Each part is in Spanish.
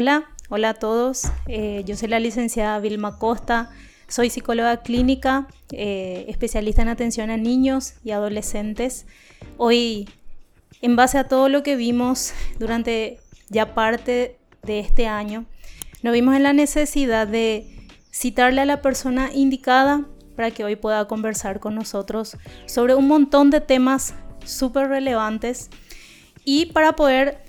Hola, hola a todos. Eh, yo soy la licenciada Vilma Costa. Soy psicóloga clínica, eh, especialista en atención a niños y adolescentes. Hoy, en base a todo lo que vimos durante ya parte de este año, nos vimos en la necesidad de citarle a la persona indicada para que hoy pueda conversar con nosotros sobre un montón de temas súper relevantes y para poder,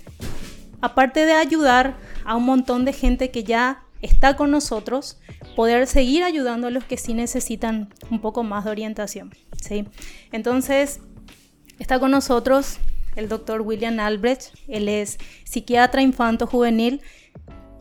aparte de ayudar a un montón de gente que ya está con nosotros, poder seguir ayudando a los que sí necesitan un poco más de orientación. ¿sí? Entonces, está con nosotros el doctor William Albrecht, él es psiquiatra infanto juvenil,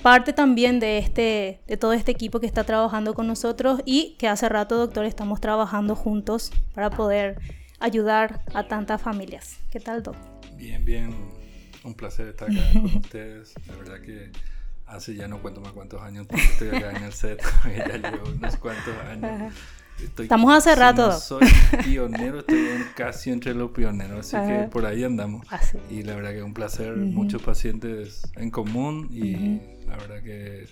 parte también de, este, de todo este equipo que está trabajando con nosotros y que hace rato, doctor, estamos trabajando juntos para poder ayudar a tantas familias. ¿Qué tal, doctor? Bien, bien. Un placer estar acá con ustedes. La verdad que hace ya no cuento más cuántos años estoy acá en el set, ya llevo unos cuantos años. Estamos hace rato. soy pionero, estoy casi entre los pioneros, así que por ahí andamos. Y la verdad que es un placer, muchos pacientes en común y la verdad que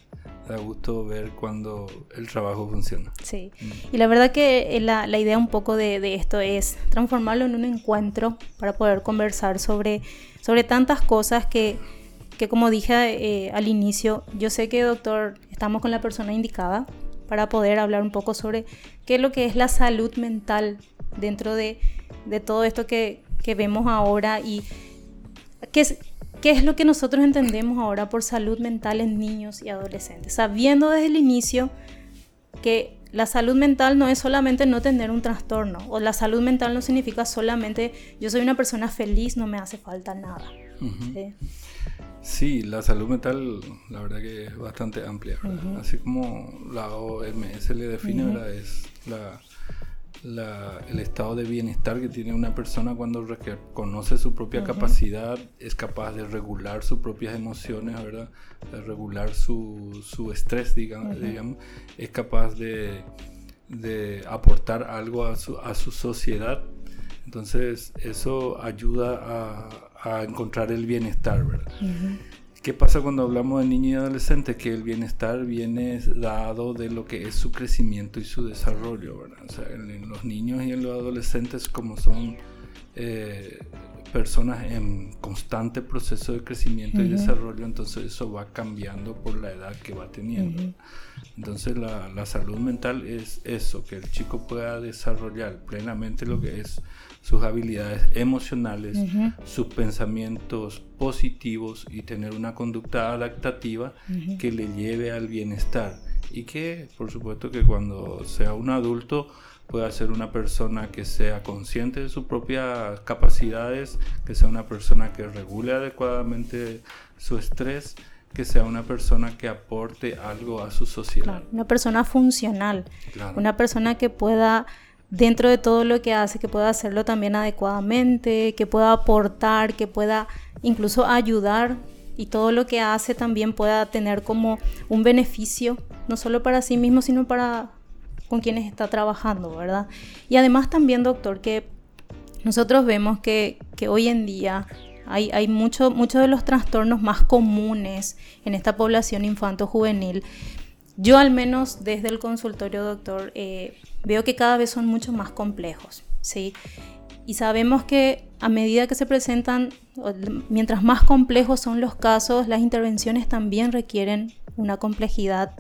da gusto ver cuando el trabajo funciona. Sí, y la verdad que la, la idea un poco de, de, esto es transformarlo en un encuentro para poder conversar sobre, sobre tantas cosas que, que como dije eh, al inicio, yo sé que doctor, estamos con la persona indicada para poder hablar un poco sobre qué es lo que es la salud mental dentro de, de todo esto que, que, vemos ahora y qué es, qué es lo que nosotros entendemos ahora por salud mental en niños y adolescentes, sabiendo desde el inicio que la salud mental no es solamente no tener un trastorno, o la salud mental no significa solamente yo soy una persona feliz, no me hace falta nada. ¿sí? la salud mental, la verdad que es bastante amplia, Así como la OMS le define, es la el estado de bienestar que tiene una persona cuando conoce su propia capacidad, es capaz de regular sus propias emociones, ¿verdad? De regular su, su estrés, digamos, digamos, es capaz de, de aportar algo a su, a su, sociedad. Entonces, eso ayuda a, a encontrar el bienestar, ¿verdad? ¿Qué pasa cuando hablamos de niño y adolescente? Que el bienestar viene dado de lo que es su crecimiento y su desarrollo, ¿verdad? O sea, en, los niños y en los adolescentes como son eh, personas en constante proceso de crecimiento y desarrollo, entonces eso va cambiando por la edad que va teniendo. Entonces la, la, salud mental es eso, que el chico pueda desarrollar plenamente lo que es sus habilidades emocionales, sus pensamientos positivos y tener una conducta adaptativa que le lleve al bienestar. Y que por supuesto que cuando sea un adulto pueda ser una persona que sea consciente de sus propias capacidades, que sea una persona que regule adecuadamente su estrés, que sea una persona que aporte algo a su sociedad. una persona funcional, una persona que pueda, dentro de todo lo que hace, que pueda hacerlo también adecuadamente, que pueda aportar, que pueda incluso ayudar y todo lo que hace también pueda tener como un beneficio, no solo para sí mismo, sino para con quienes está trabajando, ¿verdad? Y además también, doctor, que nosotros vemos que, hoy en día hay, hay muchos de los trastornos más comunes en esta población infanto-juvenil. Yo al menos desde el consultorio, doctor, eh, veo que cada vez son mucho más complejos, ¿sí? Y sabemos que a medida que se presentan, mientras más complejos son los casos, las intervenciones también requieren una complejidad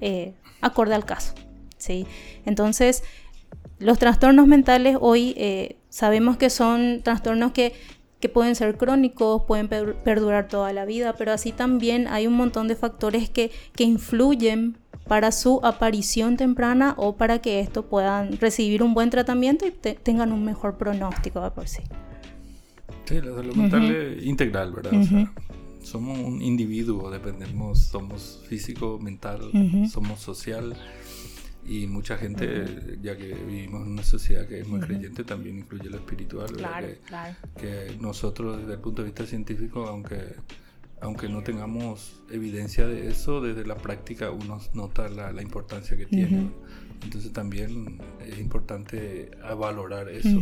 eh, acorde al caso. ¿sí? Entonces, los trastornos mentales hoy eh, sabemos que son trastornos que, pueden ser crónicos, pueden perdurar toda la vida, pero así también hay un montón de factores que, influyen para su aparición temprana o para que esto puedan recibir un buen tratamiento y tengan un mejor pronóstico por sí. Sí, la salud mental es integral, ¿verdad? somos un individuo, dependemos, somos físico, mental, somos social y mucha gente, ya que vivimos en una sociedad que es muy creyente, también incluye lo espiritual. que, nosotros desde el punto de vista científico, aunque, aunque no tengamos evidencia de eso, desde la práctica uno nota la, la importancia que tiene. Entonces también es importante valorar eso.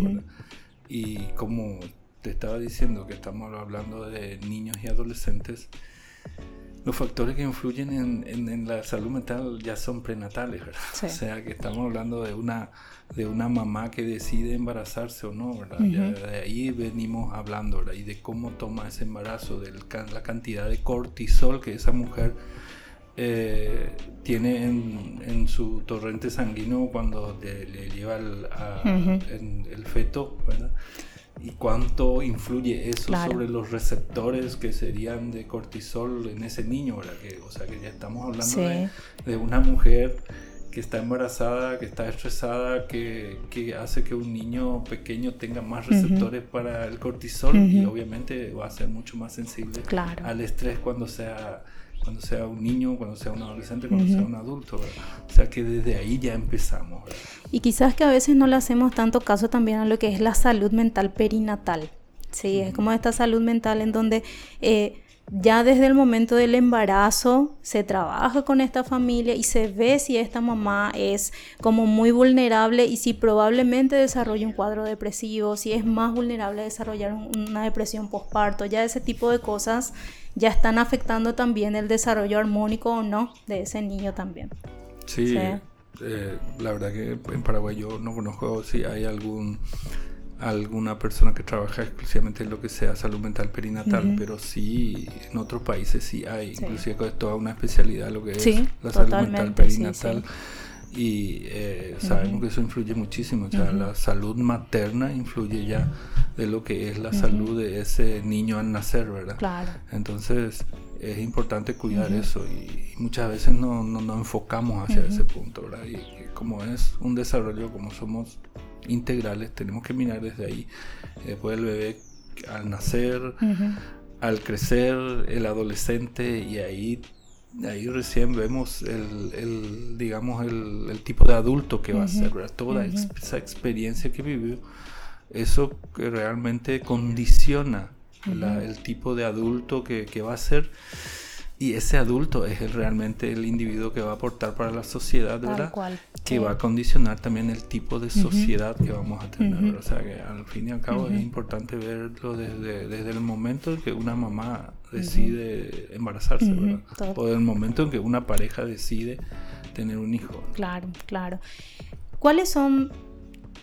Y como te estaba diciendo que estamos hablando de niños y adolescentes, los factores que influyen en, la salud mental ya son prenatales, ¿verdad? O sea, que estamos hablando de una, de una mamá que decide embarazarse o no, ¿verdad? ya de ahí venimos hablando, ¿verdad? Y de cómo toma ese embarazo, de la cantidad de cortisol que esa mujer eh, tiene en, su torrente sanguíneo cuando le, lleva el feto, ¿verdad? Y cuánto influye eso sobre los receptores que serían de cortisol en ese niño, ¿verdad? Que, o sea, que ya estamos hablando de, una mujer que está embarazada, que está estresada, que, que, hace que un niño pequeño tenga más receptores para el cortisol y obviamente va a ser mucho más sensible al estrés cuando sea cuando sea un niño, cuando sea un adolescente, cuando sea un adulto. O sea que desde ahí ya empezamos. Y quizás que a veces no le hacemos tanto caso también a lo que es la salud mental perinatal. Sí, es como esta salud mental en donde eh, ya desde el momento del embarazo se trabaja con esta familia y se ve si esta mamá es como muy vulnerable y si probablemente desarrolla un cuadro depresivo, si es más vulnerable a desarrollar una depresión postparto, ya ese tipo de cosas ya están afectando también el desarrollo armónico o no de ese niño también. Sí, eh, la verdad que en Paraguay yo no conozco si hay algún alguna persona que trabaja exclusivamente en lo que sea salud mental perinatal, pero sí en otros países sí hay, inclusive es toda una especialidad lo que es la salud mental perinatal. y eh, sabemos que eso influye muchísimo, o sea, la salud materna influye ya de lo que es la salud de ese niño al nacer, ¿verdad? Claro. Entonces es importante cuidar eso y, muchas veces no, no, no enfocamos hacia ese punto, ¿verdad? Y, como es un desarrollo, como somos integrales, tenemos que mirar desde ahí. Después el bebé al nacer, al crecer, el adolescente y ahí ahí recién vemos el, digamos el, tipo de adulto que va a ser toda esa experiencia que vivió eso que realmente condiciona el tipo de adulto que, que, va a ser y ese adulto es realmente el individuo que va a aportar para la sociedad, ¿verdad? Que va a condicionar también el tipo de sociedad que vamos a tener. O sea que al fin y al cabo es importante verlo desde, desde el momento en que una mamá decide embarazarse, ¿verdad? O desde el momento en que una pareja decide tener un hijo. Claro, claro. ¿Cuáles son?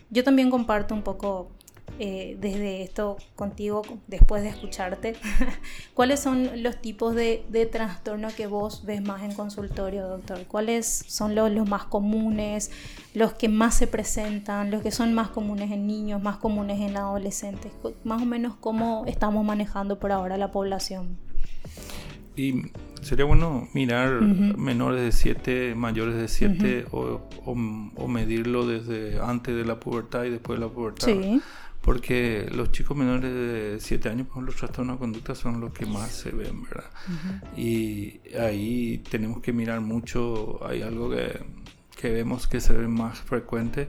Yo también comparto un poco eh, desde esto contigo, después de escucharte, ¿cuáles son los tipos de, de trastorno que vos ves más en consultorio, doctor? ¿Cuáles son los, los, más comunes, los que más se presentan, los que son más comunes en niños, más comunes en adolescentes? Más o menos cómo estamos manejando por ahora la población. Y sería bueno mirar menores de 7, mayores de 7 o, o, medirlo desde antes de la pubertad y después de la pubertad. Sí porque los chicos menores de 7 años, por los trastornos de conducta son los que más se ven, ¿verdad? Y ahí tenemos que mirar mucho, hay algo que, que, vemos que se ve más frecuente,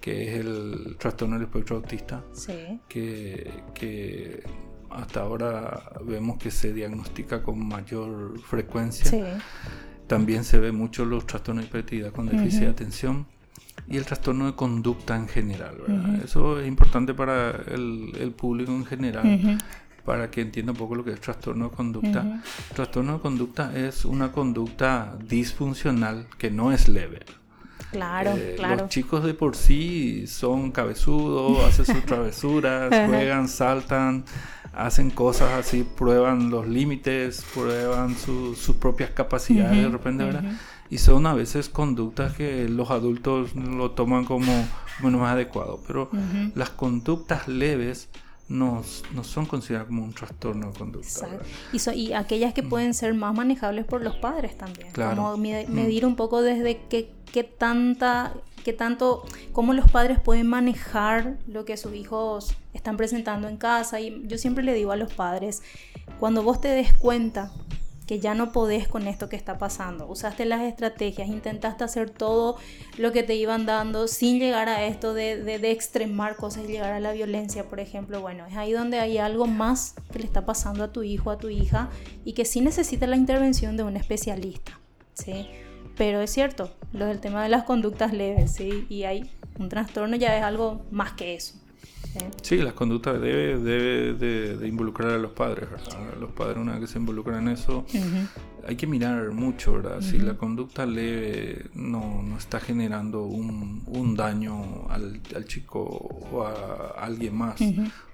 que es el trastorno del espectro autista, sí. que, que hasta ahora vemos que se diagnostica con mayor frecuencia. Sí. También se ve mucho los trastornos de hiperactividad con déficit de atención y el trastorno de conducta en general. Eso es importante para el, público en general. Para que entienda un poco lo que es trastorno de conducta. Trastorno de conducta es una conducta disfuncional que no es leve. Claro, eh, claro. Los chicos de por sí son cabezudos, hacen sus travesuras, juegan, saltan, hacen cosas así, prueban los límites, prueban sus propias capacidades de repente, ¿verdad? Y son a veces conductas que los adultos lo toman como, bueno más adecuado, pero las conductas leves no, no, son consideradas como un trastorno de conducta. Y, y, aquellas que pueden ser más manejables por los padres también. Como medir un poco desde qué, qué tanta qué tanto, cómo los padres pueden manejar lo que sus hijos están presentando en casa. Y yo siempre le digo a los padres, cuando vos te des cuenta que ya no podés con esto que está pasando. Usaste las estrategias, intentaste hacer todo lo que te iban dando sin llegar a esto de, de, extremar cosas y llegar a la violencia, por ejemplo. Bueno, es ahí donde hay algo más que le está pasando a tu hijo, a tu hija, y que sí necesita la intervención de un especialista. ¿sí? Pero es cierto, lo del tema de las conductas leves, ¿sí? y hay un trastorno ya es algo más que eso. Sí, las conductas debe, debe de, involucrar a los padres. Los padres una vez que se involucran en eso, hay que mirar mucho, ¿verdad? Si la conducta leve no, no está generando un, un daño al, al, chico o a alguien más,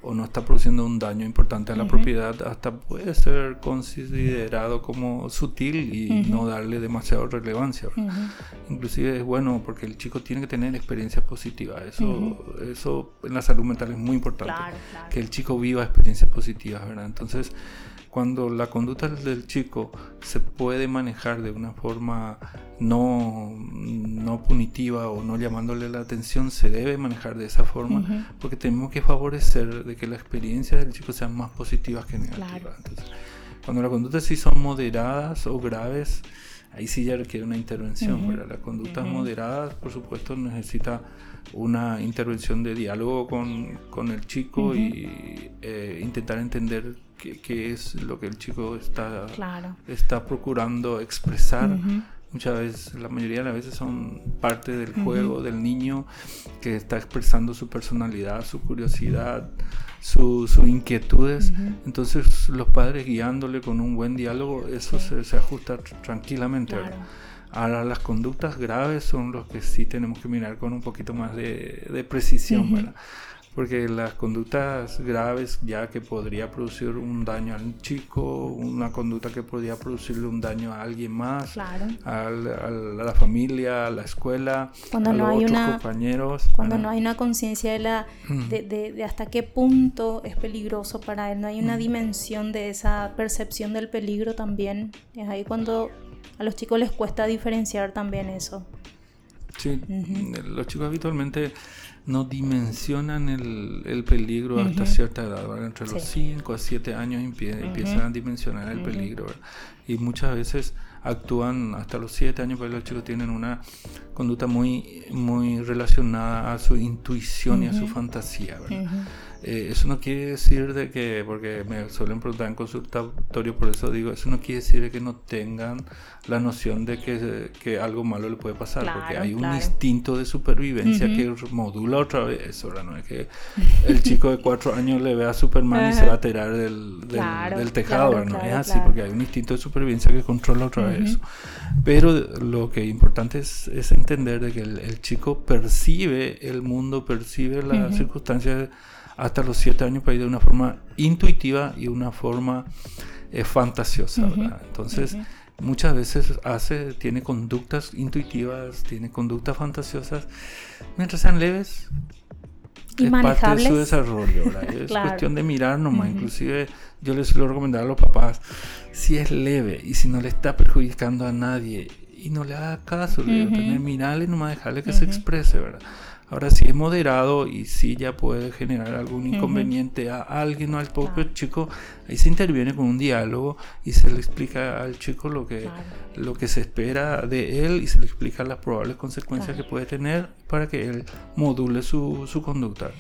o no está produciendo un daño importante a la propiedad, hasta puede ser considerado como sutil y no darle demasiada relevancia. Inclusive es bueno porque el chico tiene que tener experiencias positivas. Eso, eso en la salud mental es muy importante. Que el chico viva experiencias positivas, ¿verdad? Entonces, cuando la conducta del chico se puede manejar de una forma no, no punitiva o no llamándole la atención, se debe manejar de esa forma porque tenemos que favorecer de que las experiencias del chico sean más positivas que negativas. Entonces, cuando las conductas sí son moderadas o graves, ahí sí ya requiere una intervención. Uh Las conductas moderadas, por supuesto, necesita una intervención de diálogo con, con el chico y eh, intentar entender qué, es lo que el chico está, está procurando expresar. Muchas veces, la mayoría de las veces son parte del juego del niño que está expresando su personalidad, su curiosidad, sus inquietudes. Entonces los padres guiándole con un buen diálogo, eso se, se, ajusta tranquilamente. Ahora las conductas graves son los que sí tenemos que mirar con un poquito más de, de precisión. ¿verdad? Porque las conductas graves ya que podría producir un daño al chico, una conducta que podría producirle un daño a alguien más, a, la familia, a la escuela, cuando a no los hay otros una, compañeros. Cuando no hay una conciencia de, la, de, de, hasta qué punto es peligroso para él, no hay una dimensión de esa percepción del peligro también, es ahí cuando a los chicos les cuesta diferenciar también eso. Sí, los chicos habitualmente no dimensionan el, el peligro hasta cierta edad, entre los 5 a 7 años empiezan a dimensionar el peligro y muchas veces actúan hasta los 7 años, porque los chicos tienen una conducta muy, muy relacionada a su intuición y a su fantasía. Eh, eso no quiere decir de que, porque me suelen preguntar en consultorio, por eso digo, eso no quiere decir que no tengan la noción de que, que algo malo le puede pasar, porque hay un instinto de supervivencia que modula otra vez eso, No es que el chico de cuatro años le vea a Superman y se va a tirar del, del, tejado, no es así, porque hay un instinto de supervivencia que controla otra vez eso. Pero lo que es importante es, es entender de que el, chico percibe el mundo, percibe las circunstancias hasta los siete años para ir de una forma intuitiva y una forma eh, fantasiosa, Entonces, muchas veces hace, tiene conductas intuitivas, tiene conductas fantasiosas, mientras sean leves. Y es parte de su desarrollo, Es cuestión de mirar nomás. Inclusive yo les suelo recomendar a los papás, si es leve y si no le está perjudicando a nadie y no le haga caso, le tener mirarle nomás dejarle que se exprese, ¿verdad? Ahora, si es moderado y si ya puede generar algún inconveniente a alguien o al propio chico, ahí se interviene con un diálogo y se le explica al chico lo que, lo que se espera de él y se le explica las probables consecuencias que puede tener para que él module su, su conducta.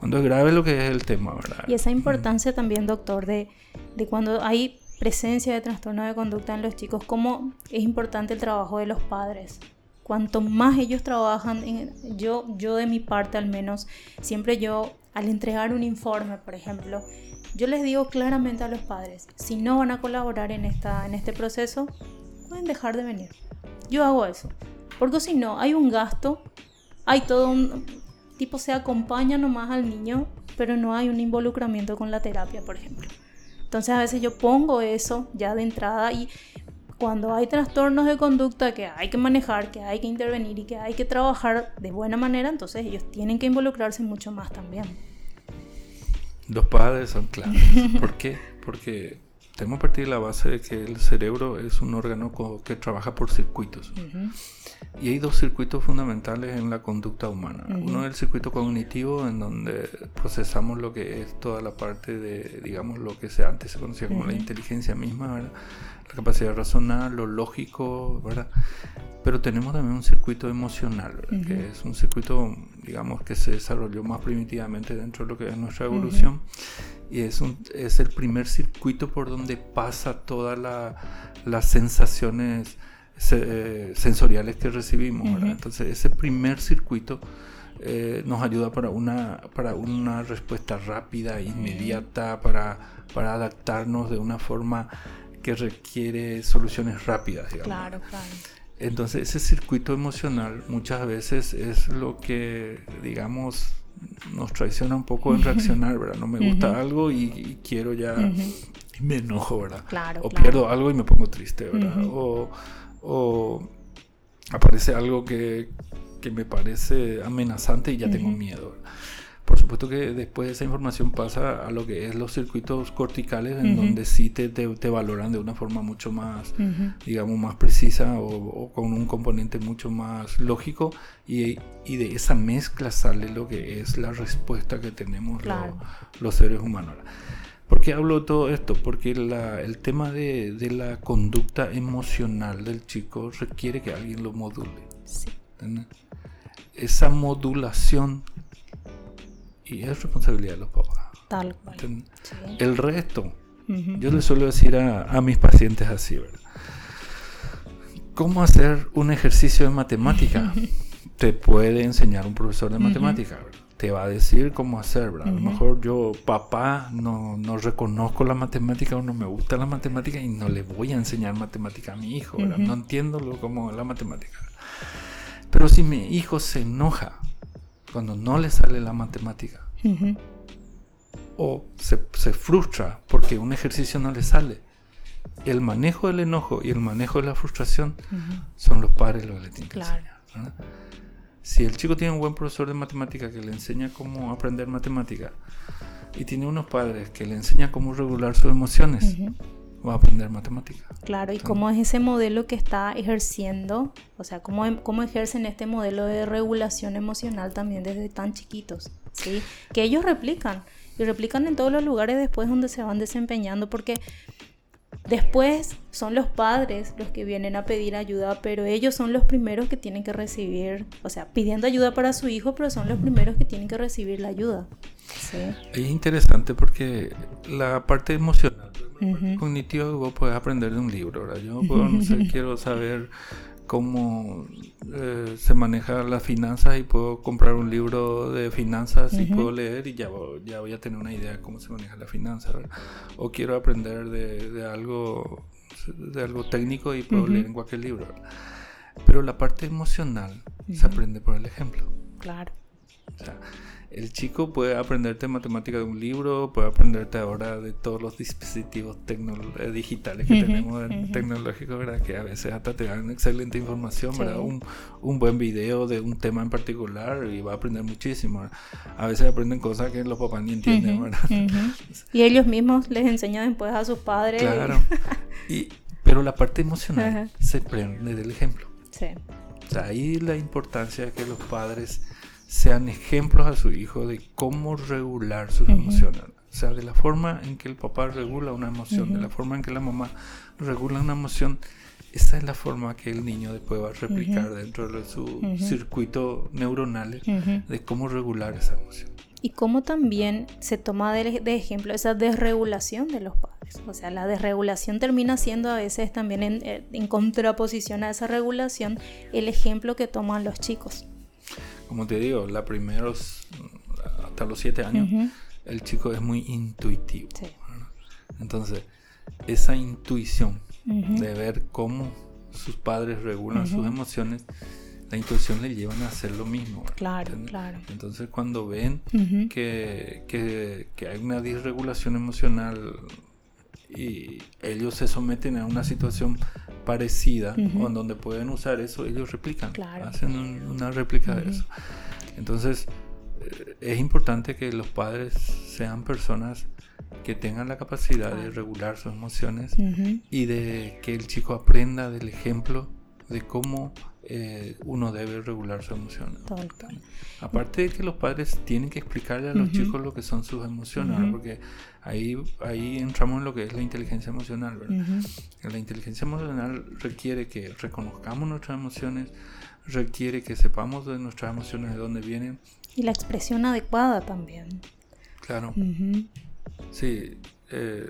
Cuando es grave lo que es el tema, ¿verdad? Y esa importancia también, doctor, de, de, cuando hay presencia de trastorno de conducta en los chicos, cómo es importante el trabajo de los padres cuanto más ellos trabajan, yo, yo de mi parte al menos, siempre yo al entregar un informe, por ejemplo, yo les digo claramente a los padres, si no van a colaborar en, esta, en este proceso, pueden dejar de venir. Yo hago eso, porque si no, hay un gasto, hay todo un tipo, se acompaña nomás al niño, pero no hay un involucramiento con la terapia, por ejemplo. Entonces a veces yo pongo eso ya de entrada y cuando hay trastornos de conducta que hay que manejar, que hay que intervenir y que hay que trabajar de buena manera, entonces ellos tienen que involucrarse mucho más también. Los padres son claves. ¿Por qué? Porque tenemos que partir de la base de que el cerebro es un órgano que trabaja por circuitos. Y hay dos circuitos fundamentales en la conducta humana. Uno es el circuito cognitivo, en donde procesamos lo que es toda la parte de, digamos, lo que se, antes se conocía como la inteligencia misma, ¿verdad? La capacidad de razonar, lo lógico, ¿verdad? Pero tenemos también un circuito emocional, que es un circuito, digamos, que se desarrolló más primitivamente dentro de lo que es nuestra evolución. Y es, un, es el primer circuito por donde pasa todas las sensaciones eh, sensoriales que recibimos, ¿verdad? Entonces, ese primer circuito eh, nos ayuda para una, para una respuesta rápida, inmediata, para, para adaptarnos de una forma que requiere soluciones rápidas, digamos. Claro, claro. Entonces ese circuito emocional muchas veces es lo que, digamos, nos traiciona un poco en reaccionar, ¿verdad? No me gusta algo y, quiero ya, y me enojo, ¿verdad? Claro, o pierdo algo y me pongo triste, ¿verdad? o, o, aparece algo que, que, me parece amenazante y ya tengo miedo. ¿verdad? Por supuesto que después esa información pasa a lo que es los circuitos corticales, en donde sí te, te, valoran de una forma mucho más, digamos, más precisa o, con un componente mucho más lógico y, y, de esa mezcla sale lo que es la respuesta que tenemos los seres humanos. ¿Por qué hablo de todo esto? Porque la, el tema de, de, la conducta emocional del chico requiere que alguien lo module. Sí. Esa modulación y es responsabilidad de los papás. Tal cual. El resto, yo le suelo decir a, mis pacientes así, ¿verdad? ¿Cómo hacer un ejercicio de matemática? Te puede enseñar un profesor de matemática, Te va a decir cómo hacer, ¿verdad? A lo mejor yo, papá, no, no, reconozco la matemática o no me gusta la matemática y no le voy a enseñar matemática a mi hijo, ¿verdad? No entiendo lo, como la matemática. Pero si mi hijo se enoja cuando no le sale la matemática. O se, frustra porque un ejercicio no le sale. El manejo del enojo y el manejo de la frustración son los padres los que le tienen que enseñar. Si el chico tiene un buen profesor de matemática que le enseña cómo aprender matemática y tiene unos padres que le enseñan cómo regular sus emociones, va a aprender matemática. Claro, y cómo es ese modelo que está ejerciendo, o sea, cómo, em, cómo ejercen este modelo de regulación emocional también desde tan chiquitos, ¿sí? Que ellos replican, y replican en todos los lugares después donde se van desempeñando, porque después son los padres los que vienen a pedir ayuda, pero ellos son los primeros que tienen que recibir, o sea, pidiendo ayuda para su hijo, pero son los primeros que tienen que recibir la ayuda. ¿sí? Es interesante porque la parte emocional cognitivo vos puedes aprender de un libro, Yo no sé, quiero saber cómo eh, se maneja las finanzas y puedo comprar un libro de finanzas y puedo leer y ya, ya voy a tener una idea de cómo se maneja la finanza, O quiero aprender de, algo de algo técnico y puedo leer en cualquier libro. Pero la parte emocional se aprende por el ejemplo. Claro. O sea, el chico puede aprenderte matemática de un libro, puede aprenderte ahora de todos los dispositivos eh, digitales que tenemos tecnológicos, ¿verdad? Que a veces hasta te dan excelente información, ¿verdad? Un, un, buen video de un tema en particular y va a aprender muchísimo. A veces aprenden cosas que los papás ni entienden, ¿verdad? y ellos mismos les enseñan después a sus padres. Claro. y, pero la parte emocional se aprende del ejemplo. Sí. O sea, ahí la importancia de que los padres sean ejemplos a su hijo de cómo regular sus emociones. O sea, de la forma en que el papá regula una emoción, de la forma en que la mamá regula una emoción, esa es la forma que el niño después va a replicar dentro de su circuito neuronal de cómo regular esa emoción. Y cómo también se toma de, ejemplo esa desregulación de los padres. O sea, la desregulación termina siendo a veces también en, en contraposición a esa regulación el ejemplo que toman los chicos como te digo, la primeros, hasta los siete años, el chico es muy intuitivo. Entonces, esa intuición de ver cómo sus padres regulan sus emociones, la intuición le llevan a hacer lo mismo. Claro, claro. Entonces, cuando ven que, que, que, hay una disregulación emocional y ellos se someten a una situación parecida o en donde pueden usar eso, ellos replican, hacen una réplica de eso. Entonces, eh, es importante que los padres sean personas que tengan la capacidad de regular sus emociones y de que el chico aprenda del ejemplo de cómo eh, uno debe regular su emoción. Aparte de que los padres tienen que explicarle a los chicos lo que son sus emociones, porque ahí, ahí entramos en lo que es la inteligencia emocional. La inteligencia emocional requiere que reconozcamos nuestras emociones, requiere que sepamos de nuestras emociones de dónde vienen. Y la expresión adecuada también. Claro. Sí. Eh,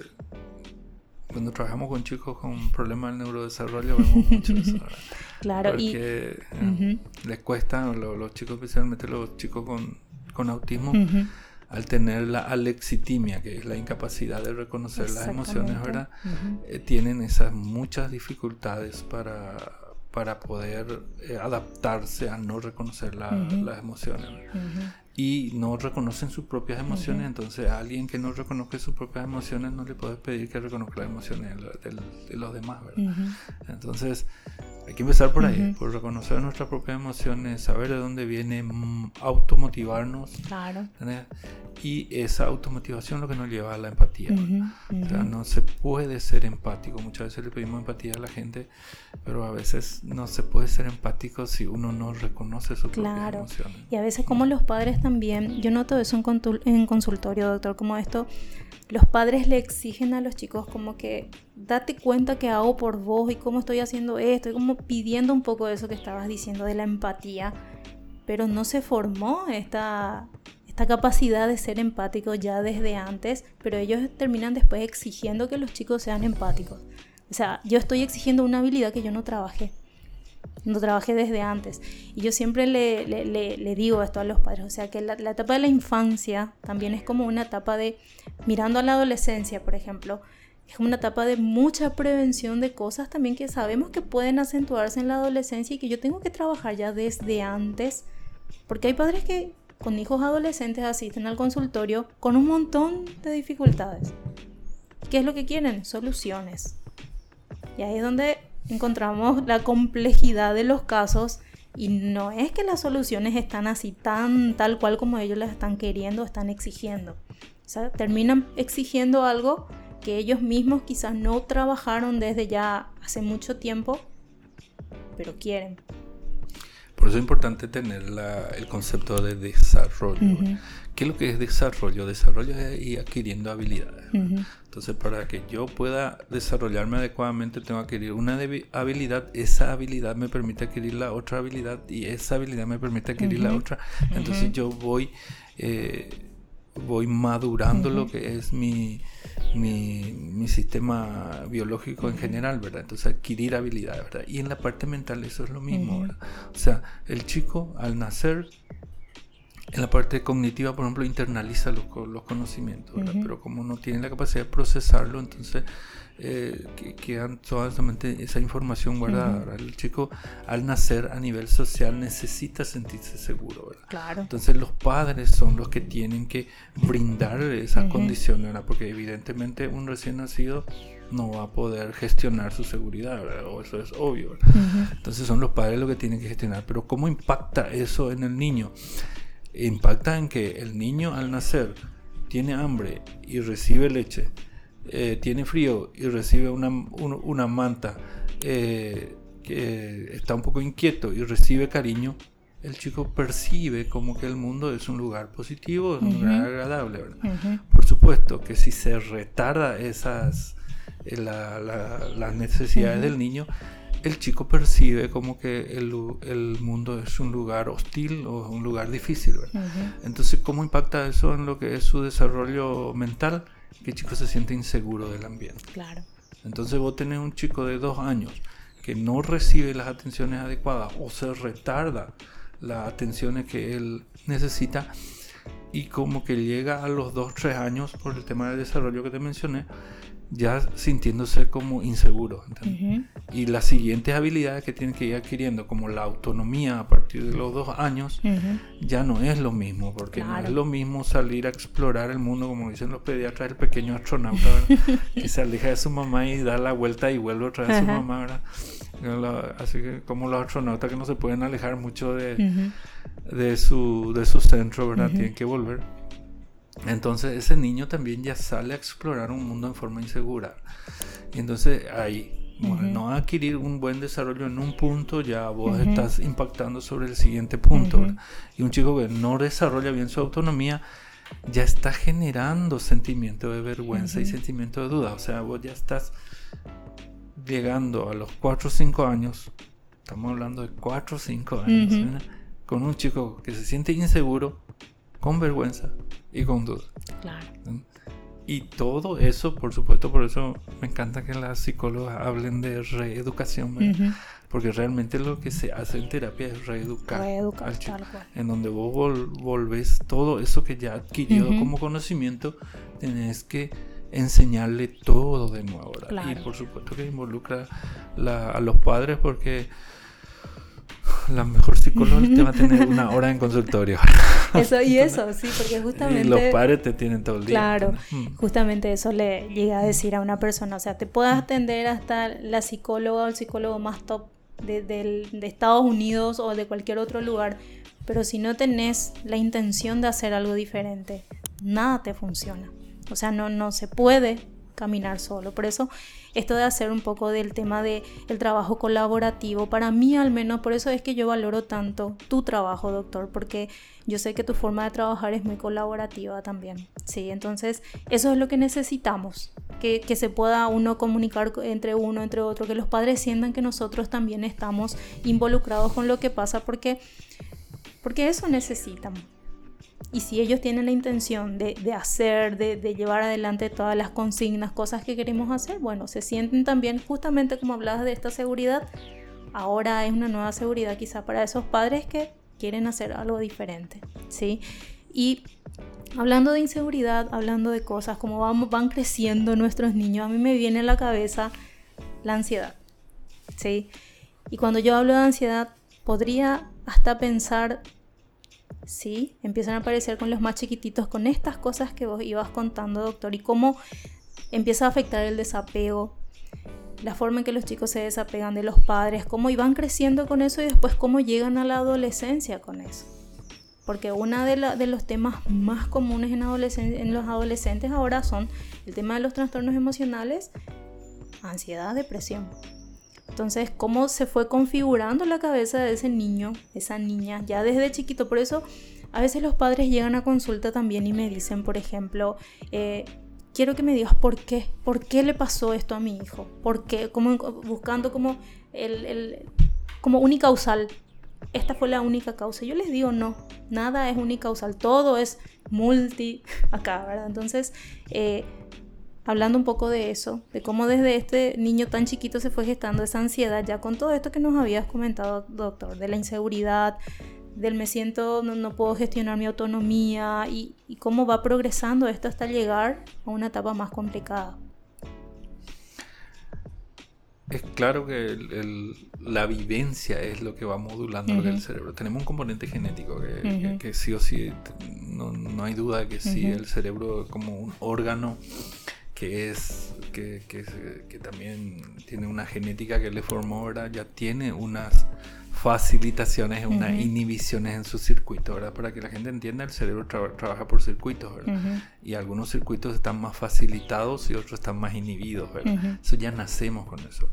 cuando trabajamos con chicos con problemas del neurodesarrollo vemos mucho eso. claro, Porque y... Eh, les cuesta, los, chicos, especialmente los chicos con, con autismo, al tener la alexitimia, que es la incapacidad de reconocer las emociones, ¿verdad? Eh, tienen esas muchas dificultades para, para poder eh, adaptarse a no reconocer las emociones y no reconocen sus propias emociones, entonces a alguien que no reconoce sus propias emociones no le puedes pedir que reconozca las emociones de, los demás, ¿verdad? Entonces hay que empezar por ahí, por reconocer nuestras propias emociones, saber de dónde viene, mm, automotivarnos. Claro. Y esa automotivación es lo que nos lleva a la empatía. O sea, no se puede ser empático. Muchas veces le pedimos empatía a la gente, pero a veces no se puede ser empático si uno no reconoce sus propias emociones. Y a veces como los padres también, yo noto eso en, en consultorio, doctor, como esto, los padres le exigen a los chicos como que date cuenta que hago por vos y cómo estoy haciendo esto, y como pidiendo un poco eso que estabas diciendo de la empatía, pero no se formó esta, esta capacidad de ser empático ya desde antes, pero ellos terminan después exigiendo que los chicos sean empáticos. O sea, yo estoy exigiendo una habilidad que yo no trabajé no trabajé desde antes. Y yo siempre le, digo esto a los padres, o sea que la, etapa de la infancia también es como una etapa de, mirando a la adolescencia, por ejemplo, es una etapa de mucha prevención de cosas también que sabemos que pueden acentuarse en la adolescencia y que yo tengo que trabajar ya desde antes, porque hay padres que con hijos adolescentes asisten al consultorio con un montón de dificultades. ¿Qué es lo que quieren? Soluciones. Y ahí es donde encontramos la complejidad de los casos y no es que las soluciones están así tan tal cual como ellos las están queriendo, están exigiendo. O sea, terminan exigiendo algo que ellos mismos quizás no trabajaron desde ya hace mucho tiempo, pero quieren. Por eso es importante tener el concepto de desarrollo. ¿Qué es lo que es desarrollo? Desarrollo es ir adquiriendo habilidades. Entonces, para que yo pueda desarrollarme adecuadamente, tengo que adquirir una habilidad. Esa habilidad me permite adquirir la otra habilidad y esa habilidad me permite adquirir la otra. Entonces, yo voy, eh, voy madurando lo que es mi, mi, sistema biológico en general, ¿verdad? Entonces, adquirir habilidades, ¿verdad? Y en la parte mental, eso es lo mismo, ¿verdad? O sea, el chico al nacer en la parte cognitiva, por ejemplo, internaliza los, los conocimientos, pero como no tiene la capacidad de procesarlo, entonces eh, quedan solamente esa información guardada. El chico al nacer a nivel social necesita sentirse seguro. Claro. Entonces los padres son los que tienen que brindar esas condiciones, porque evidentemente un recién nacido no va a poder gestionar su seguridad, o eso es obvio. Entonces son los padres los que tienen que gestionar. Pero ¿cómo impacta eso en el niño? Impacta en que el niño al nacer tiene hambre y recibe leche, eh, tiene frío y recibe una, una manta, eh, está un poco inquieto y recibe cariño, el chico percibe como que el mundo es un lugar positivo, es un lugar agradable. Por supuesto que si se retarda esas eh, las necesidades del niño, el chico percibe como que el, mundo es un lugar hostil o un lugar difícil. Entonces, ¿cómo impacta eso en lo que es su desarrollo mental? Que el chico se siente inseguro del ambiente. Claro. Entonces vos tenés un chico de dos años que no recibe las atenciones adecuadas o se retarda las atenciones que él necesita y como que llega a los dos, tres años por el tema del desarrollo que te mencioné, ya sintiéndose como inseguro. Y las siguientes habilidades que tiene que ir adquiriendo, como la autonomía a partir de los dos años, ya no es lo mismo, porque no es lo mismo salir a explorar el mundo, como dicen los pediatras, el pequeño astronauta, que se aleja de su mamá y da la vuelta y vuelve otra vez a su mamá. así que como los astronautas que no se pueden alejar mucho de, de, su, de su centro, ¿verdad? Tienen que volver. Entonces ese niño también ya sale a explorar un mundo en forma insegura. Y entonces ahí, no adquirir un buen desarrollo en un punto, ya vos estás impactando sobre el siguiente punto. Y un chico que no desarrolla bien su autonomía, ya está generando sentimiento de vergüenza y sentimiento de duda. O sea, vos ya estás llegando a los 4 o 5 años, estamos hablando de 4 o 5 años, con un chico que se siente inseguro, con vergüenza, y con duda. Claro. Y todo eso, por supuesto, por eso me encanta que las psicólogas hablen de reeducación, porque realmente lo que se hace en terapia es reeducar, reeducar al chico, en donde vos volvés todo eso que ya adquirido como conocimiento, tenés que enseñarle todo de nuevo. Y por supuesto que involucra a los padres porque la mejor psicóloga te va a tener una hora en consultorio. Eso y eso, sí, porque justamente... Y los padres te tienen todo el día. Claro, mm. justamente eso le llega a decir a una persona, o sea, te puedes atender hasta la psicóloga o el psicólogo más top de, de Estados Unidos o de cualquier otro lugar, pero si no tenés la intención de hacer algo diferente, nada te funciona. O sea, no, no se puede caminar solo. Por eso esto de hacer un poco del tema de el trabajo colaborativo, para mí al menos, por eso es que yo valoro tanto tu trabajo, doctor, porque yo sé que tu forma de trabajar es muy colaborativa también. Sí, entonces eso es lo que necesitamos, que, que se pueda uno comunicar entre uno, entre otro, que los padres sientan que nosotros también estamos involucrados con lo que pasa, porque, porque eso necesitan. Y si ellos tienen la intención de, hacer, de, llevar adelante todas las consignas, cosas que queremos hacer, bueno, se sienten también, justamente como hablabas de esta seguridad, ahora es una nueva seguridad quizá para esos padres que quieren hacer algo diferente, ¿sí? Y hablando de inseguridad, hablando de cosas, como vamos, van creciendo nuestros niños, a mí me viene a la cabeza la ansiedad, ¿sí? Y cuando yo hablo de ansiedad, podría hasta pensar ¿sí? Empiezan a aparecer con los más chiquititos con estas cosas que vos ibas contando, doctor, y cómo empieza a afectar el desapego, la forma en que los chicos se desapegan de los padres, cómo iban creciendo con eso y después cómo llegan a la adolescencia con eso. Porque uno de, de, los temas más comunes en, en los adolescentes ahora son el tema de los trastornos emocionales, ansiedad, depresión. Entonces, cómo se fue configurando la cabeza de ese niño, esa niña, ya desde chiquito. Por eso, a veces los padres llegan a consulta también y me dicen, por ejemplo, eh, quiero que me digas por qué, por qué le pasó esto a mi hijo, por qué, como buscando como el, el como unicausal. Esta fue la única causa. Yo les digo no, nada es unicausal, todo es multi acá, ¿verdad? Entonces, eh, hablando un poco de eso, de cómo desde este niño tan chiquito se fue gestando esa ansiedad, ya con todo esto que nos habías comentado, doctor, de la inseguridad, del me siento, no, puedo gestionar mi autonomía y, cómo va progresando esto hasta llegar a una etapa más complicada. Es claro que la vivencia es lo que va modulando el cerebro. Tenemos un componente genético que, sí o sí, no, hay duda que sí, el cerebro como un órgano que es que, que, también tiene una genética que le formó ahora, ya tiene unas facilitaciones, unas inhibiciones en su circuito, ¿verdad? Para que la gente entienda, el cerebro trabaja por circuitos, ¿verdad? Y algunos circuitos están más facilitados y otros están más inhibidos, ¿verdad? Eso ya nacemos con eso.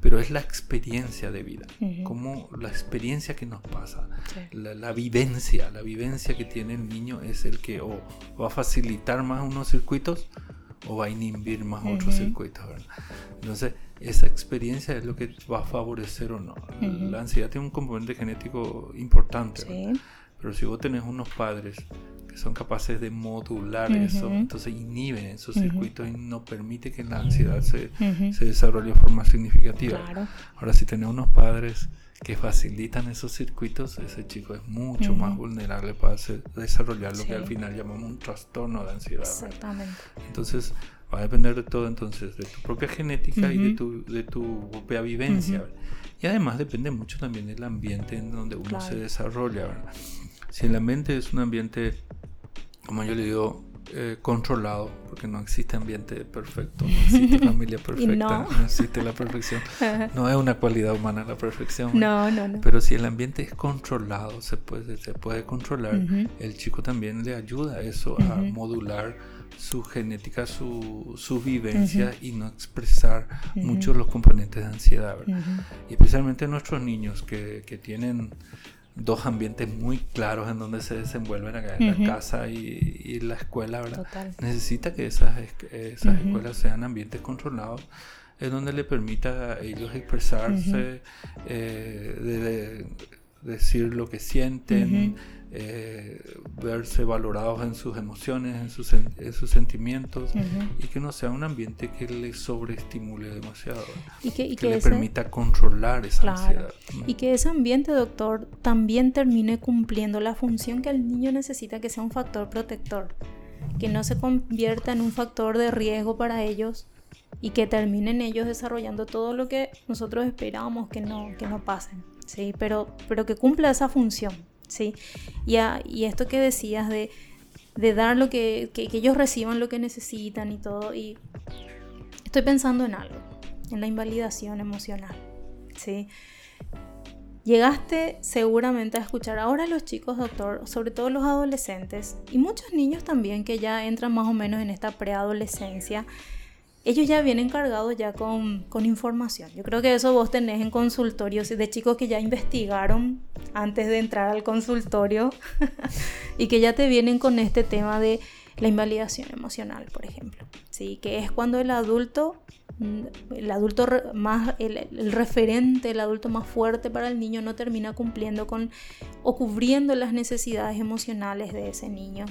Pero es la experiencia de vida, como la experiencia que nos pasa, la, la, vivencia, la vivencia que tiene el niño es el que o va a facilitar más unos circuitos o va a inhibir más otros circuitos, ¿verdad? Entonces, esa experiencia es lo que va a favorecer o no. La ansiedad tiene un componente genético importante, pero si vos tenés unos padres que son capaces de modular eso, entonces inhiben esos circuitos y no permite que la ansiedad se, se desarrolle de forma significativa. Ahora, si tenés unos padres que facilitan esos circuitos, ese chico es mucho más vulnerable para desarrollar lo que al final llamamos un trastorno de ansiedad. Exactamente. Entonces, va a depender de todo entonces, de tu propia genética y de tu, de tu propia vivencia. Y además depende mucho también del ambiente en donde uno se desarrolla. Si el ambiente es un ambiente, como yo le digo, eh, controlado, porque no existe ambiente perfecto, no existe familia perfecta, no. existe la perfección. No es una cualidad humana la perfección. No, no, no. Pero si el ambiente es controlado, se puede, se puede controlar, el chico también le ayuda a eso, a modular su genética, su, su vivencia y no expresar muchos los componentes de ansiedad. Y especialmente nuestros niños que, que tienen dos ambientes muy claros en donde se desenvuelven acá en la casa y, la escuela, ¿verdad? Necesita que esas, esas escuelas sean ambientes controlados, es donde le permita a ellos expresarse, eh, de, decir lo que sienten, eh, verse valorados en sus emociones, en sus, en sus sentimientos y que no sea un ambiente que le sobreestimule demasiado y que, que, le permita controlar esa ansiedad. Y que ese ambiente, doctor, también termine cumpliendo la función que el niño necesita, que sea un factor protector, que no se convierta en un factor de riesgo para ellos y que terminen ellos desarrollando todo lo que nosotros esperábamos que no, que no pasen, ¿sí? Pero, pero que cumpla esa función, Y, esto que decías de, dar lo que, ellos reciban lo que necesitan y todo, y estoy pensando en algo, en la invalidación emocional, ¿sí? Llegaste seguramente a escuchar ahora los chicos, doctor, sobre todo los adolescentes y muchos niños también que ya entran más o menos en esta preadolescencia, ellos ya vienen cargados ya con, información. Yo creo que eso vos tenés en consultorios de chicos que ya investigaron antes de entrar al consultorio y que ya te vienen con este tema de la invalidación emocional, por ejemplo. ¿sí? Que es cuando el adulto, mm, el adulto más, el, referente, el adulto más fuerte para el niño no termina cumpliendo con o cubriendo las necesidades emocionales de ese niño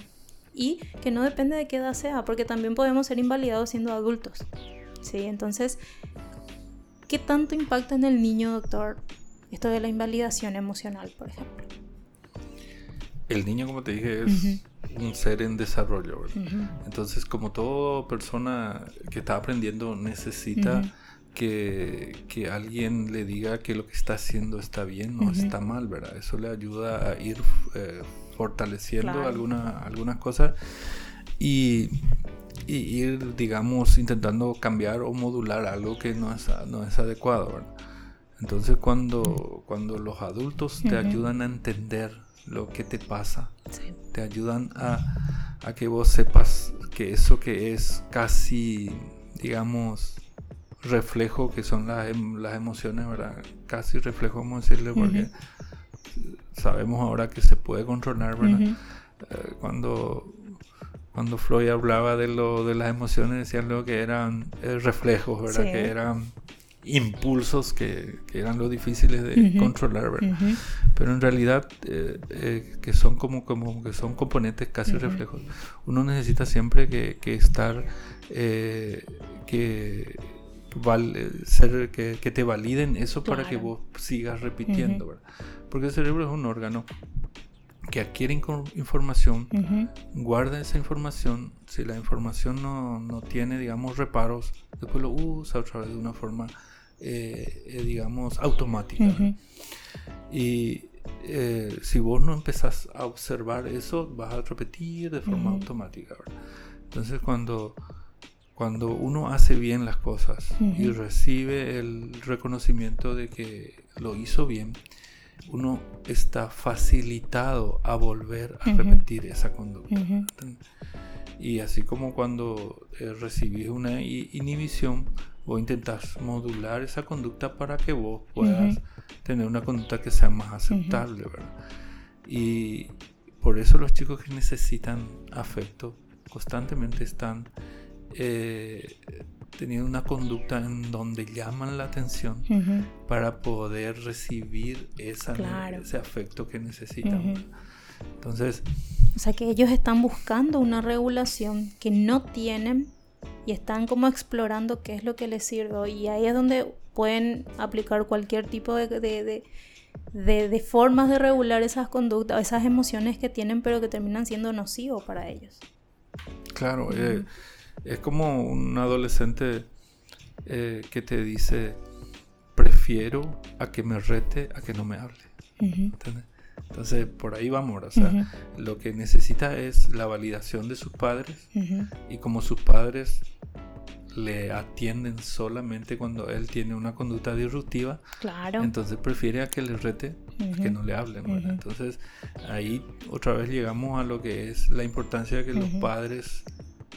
y que no depende de qué edad sea, porque también podemos ser invalidados siendo adultos. ¿sí? Entonces, ¿qué tanto impacta en el niño, doctor, esto de la invalidación emocional, por ejemplo? El niño, como te dije, es un ser en desarrollo. Entonces, como toda persona que está aprendiendo, necesita que, que, alguien le diga que lo que está haciendo está bien o está mal, ¿verdad? Eso le ayuda a ir eh, fortaleciendo algunas cosas y, ir, digamos, intentando cambiar o modular algo que no es, no es adecuado. Entonces cuando, cuando los adultos te ayudan a entender lo que te pasa, te ayudan a, a, que vos sepas que eso que es casi, digamos, reflejo, que son las, em, las emociones, ¿verdad? Casi reflejo, vamos a decirle, porque sabemos ahora que se puede controlar, ¿verdad? Eh, cuando, cuando Freud hablaba de, lo, de las emociones, decían lo que eran eh, reflejos, ¿verdad? Que eran impulsos que, que, eran lo difíciles de controlar, ¿verdad? Pero en realidad eh, que son como, como que son componentes casi reflejos. Uno necesita siempre que, que estar que ser, que, que, te validen eso para que vos sigas repitiendo, ¿verdad? Porque el cerebro es un órgano que adquiere información, guarda esa información, si la información no, no, tiene, digamos, reparos, después lo usa otra vez de una forma, eh, eh, digamos, automática. Y eh, si vos no empezás a observar eso, vas a repetir de forma automática. Entonces cuando, cuando uno hace bien las cosas y recibe el reconocimiento de que lo hizo bien, uno está facilitado a volver a repetir esa conducta. Y así como cuando eh, recibís una inhibición, vos intentás modular esa conducta para que vos puedas tener una conducta que sea más aceptable, Y por eso los chicos que necesitan afecto constantemente están eh, teniendo una conducta en donde llaman la atención para poder recibir esa, ese afecto que necesitan. Entonces... O sea que ellos están buscando una regulación que no tienen y están como explorando qué es lo que les sirve. Y ahí es donde pueden aplicar cualquier tipo de, de, de, formas de regular esas conductas, esas emociones que tienen, pero que terminan siendo nocivos para ellos. Claro, eh, es como un adolescente eh, que te dice, prefiero a que me rete a que no me hable. Entonces, por ahí vamos. O sea, lo que necesita es la validación de sus padres y como sus padres le atienden solamente cuando él tiene una conducta disruptiva, claro. entonces prefiere a que le rete a que no le hablen. Entonces, ahí otra vez llegamos a lo que es la importancia de que los padres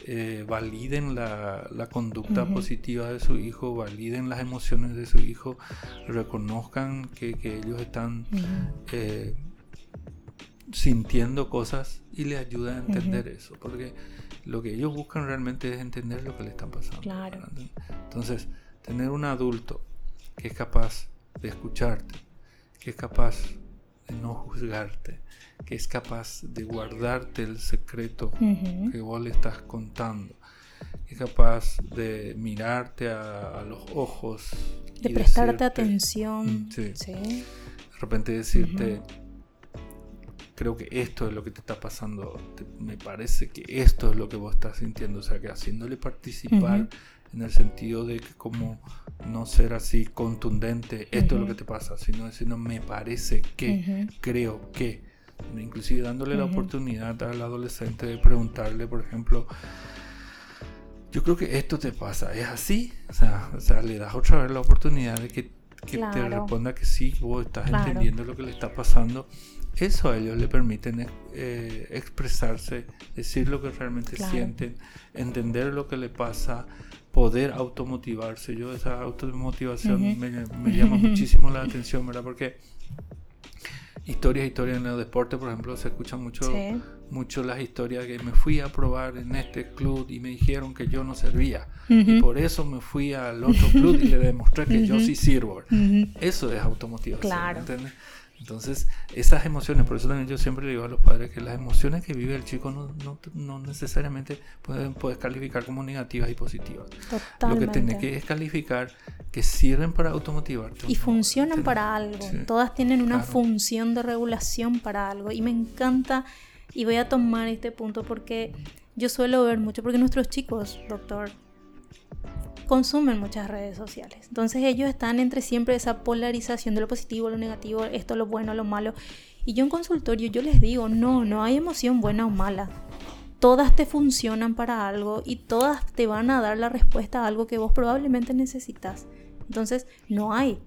eh, validen la, conducta positiva de su hijo, validen las emociones de su hijo, reconozcan que, ellos están eh, sintiendo cosas y le ayuda a entender eso, porque lo que ellos buscan realmente es entender lo que le están pasando. Entonces, tener un adulto que es capaz de escucharte, que es capaz de no juzgarte, que es capaz de guardarte el secreto que vos le estás contando, es capaz de mirarte a, los ojos. De prestarte atención. Mm, sí. De repente decirte, creo que esto es lo que te está pasando, me parece que esto es lo que vos estás sintiendo, o sea, que haciéndole participar en el sentido de que como no ser así contundente, esto es lo que te pasa, sino diciendo me parece que, creo que, inclusive dándole la oportunidad al adolescente de preguntarle, por ejemplo, yo creo que esto te pasa, ¿es así? O sea, o sea le das otra vez la oportunidad de que, te responda que sí, vos estás entendiendo lo que le está pasando. Eso a ellos le permiten eh, expresarse, decir lo que realmente sienten, entender lo que le pasa, poder automotivarse. Yo esa automotivación me, llama muchísimo la atención, ¿verdad? Porque historias, historias en el deporte, por ejemplo, se escuchan mucho, mucho las historias que me fui a probar en este club y me dijeron que yo no servía. Y por eso me fui al otro club y le demostré que yo sí sirvo. Eso es automotivación. Claro. ¿entiendes? Entonces, esas emociones, por eso también yo siempre le digo a los padres que las emociones que vive el chico no, no, no necesariamente pueden puedes calificar como negativas y positivas. Totalmente. Lo que tiene que es calificar que sirven para automotivarte. Y funcionan para algo. Todas tienen una función de regulación para algo. Y me encanta, y voy a tomar este punto porque yo suelo ver mucho, porque nuestros chicos, doctor, consumen muchas redes sociales. Entonces ellos están entre siempre esa polarización de lo positivo, lo negativo, esto, lo bueno, lo malo. Y yo en consultorio yo les digo, no, no hay emoción buena o mala. Todas te funcionan para algo y todas te van a dar la respuesta a algo que vos probablemente necesitas. Entonces no hay.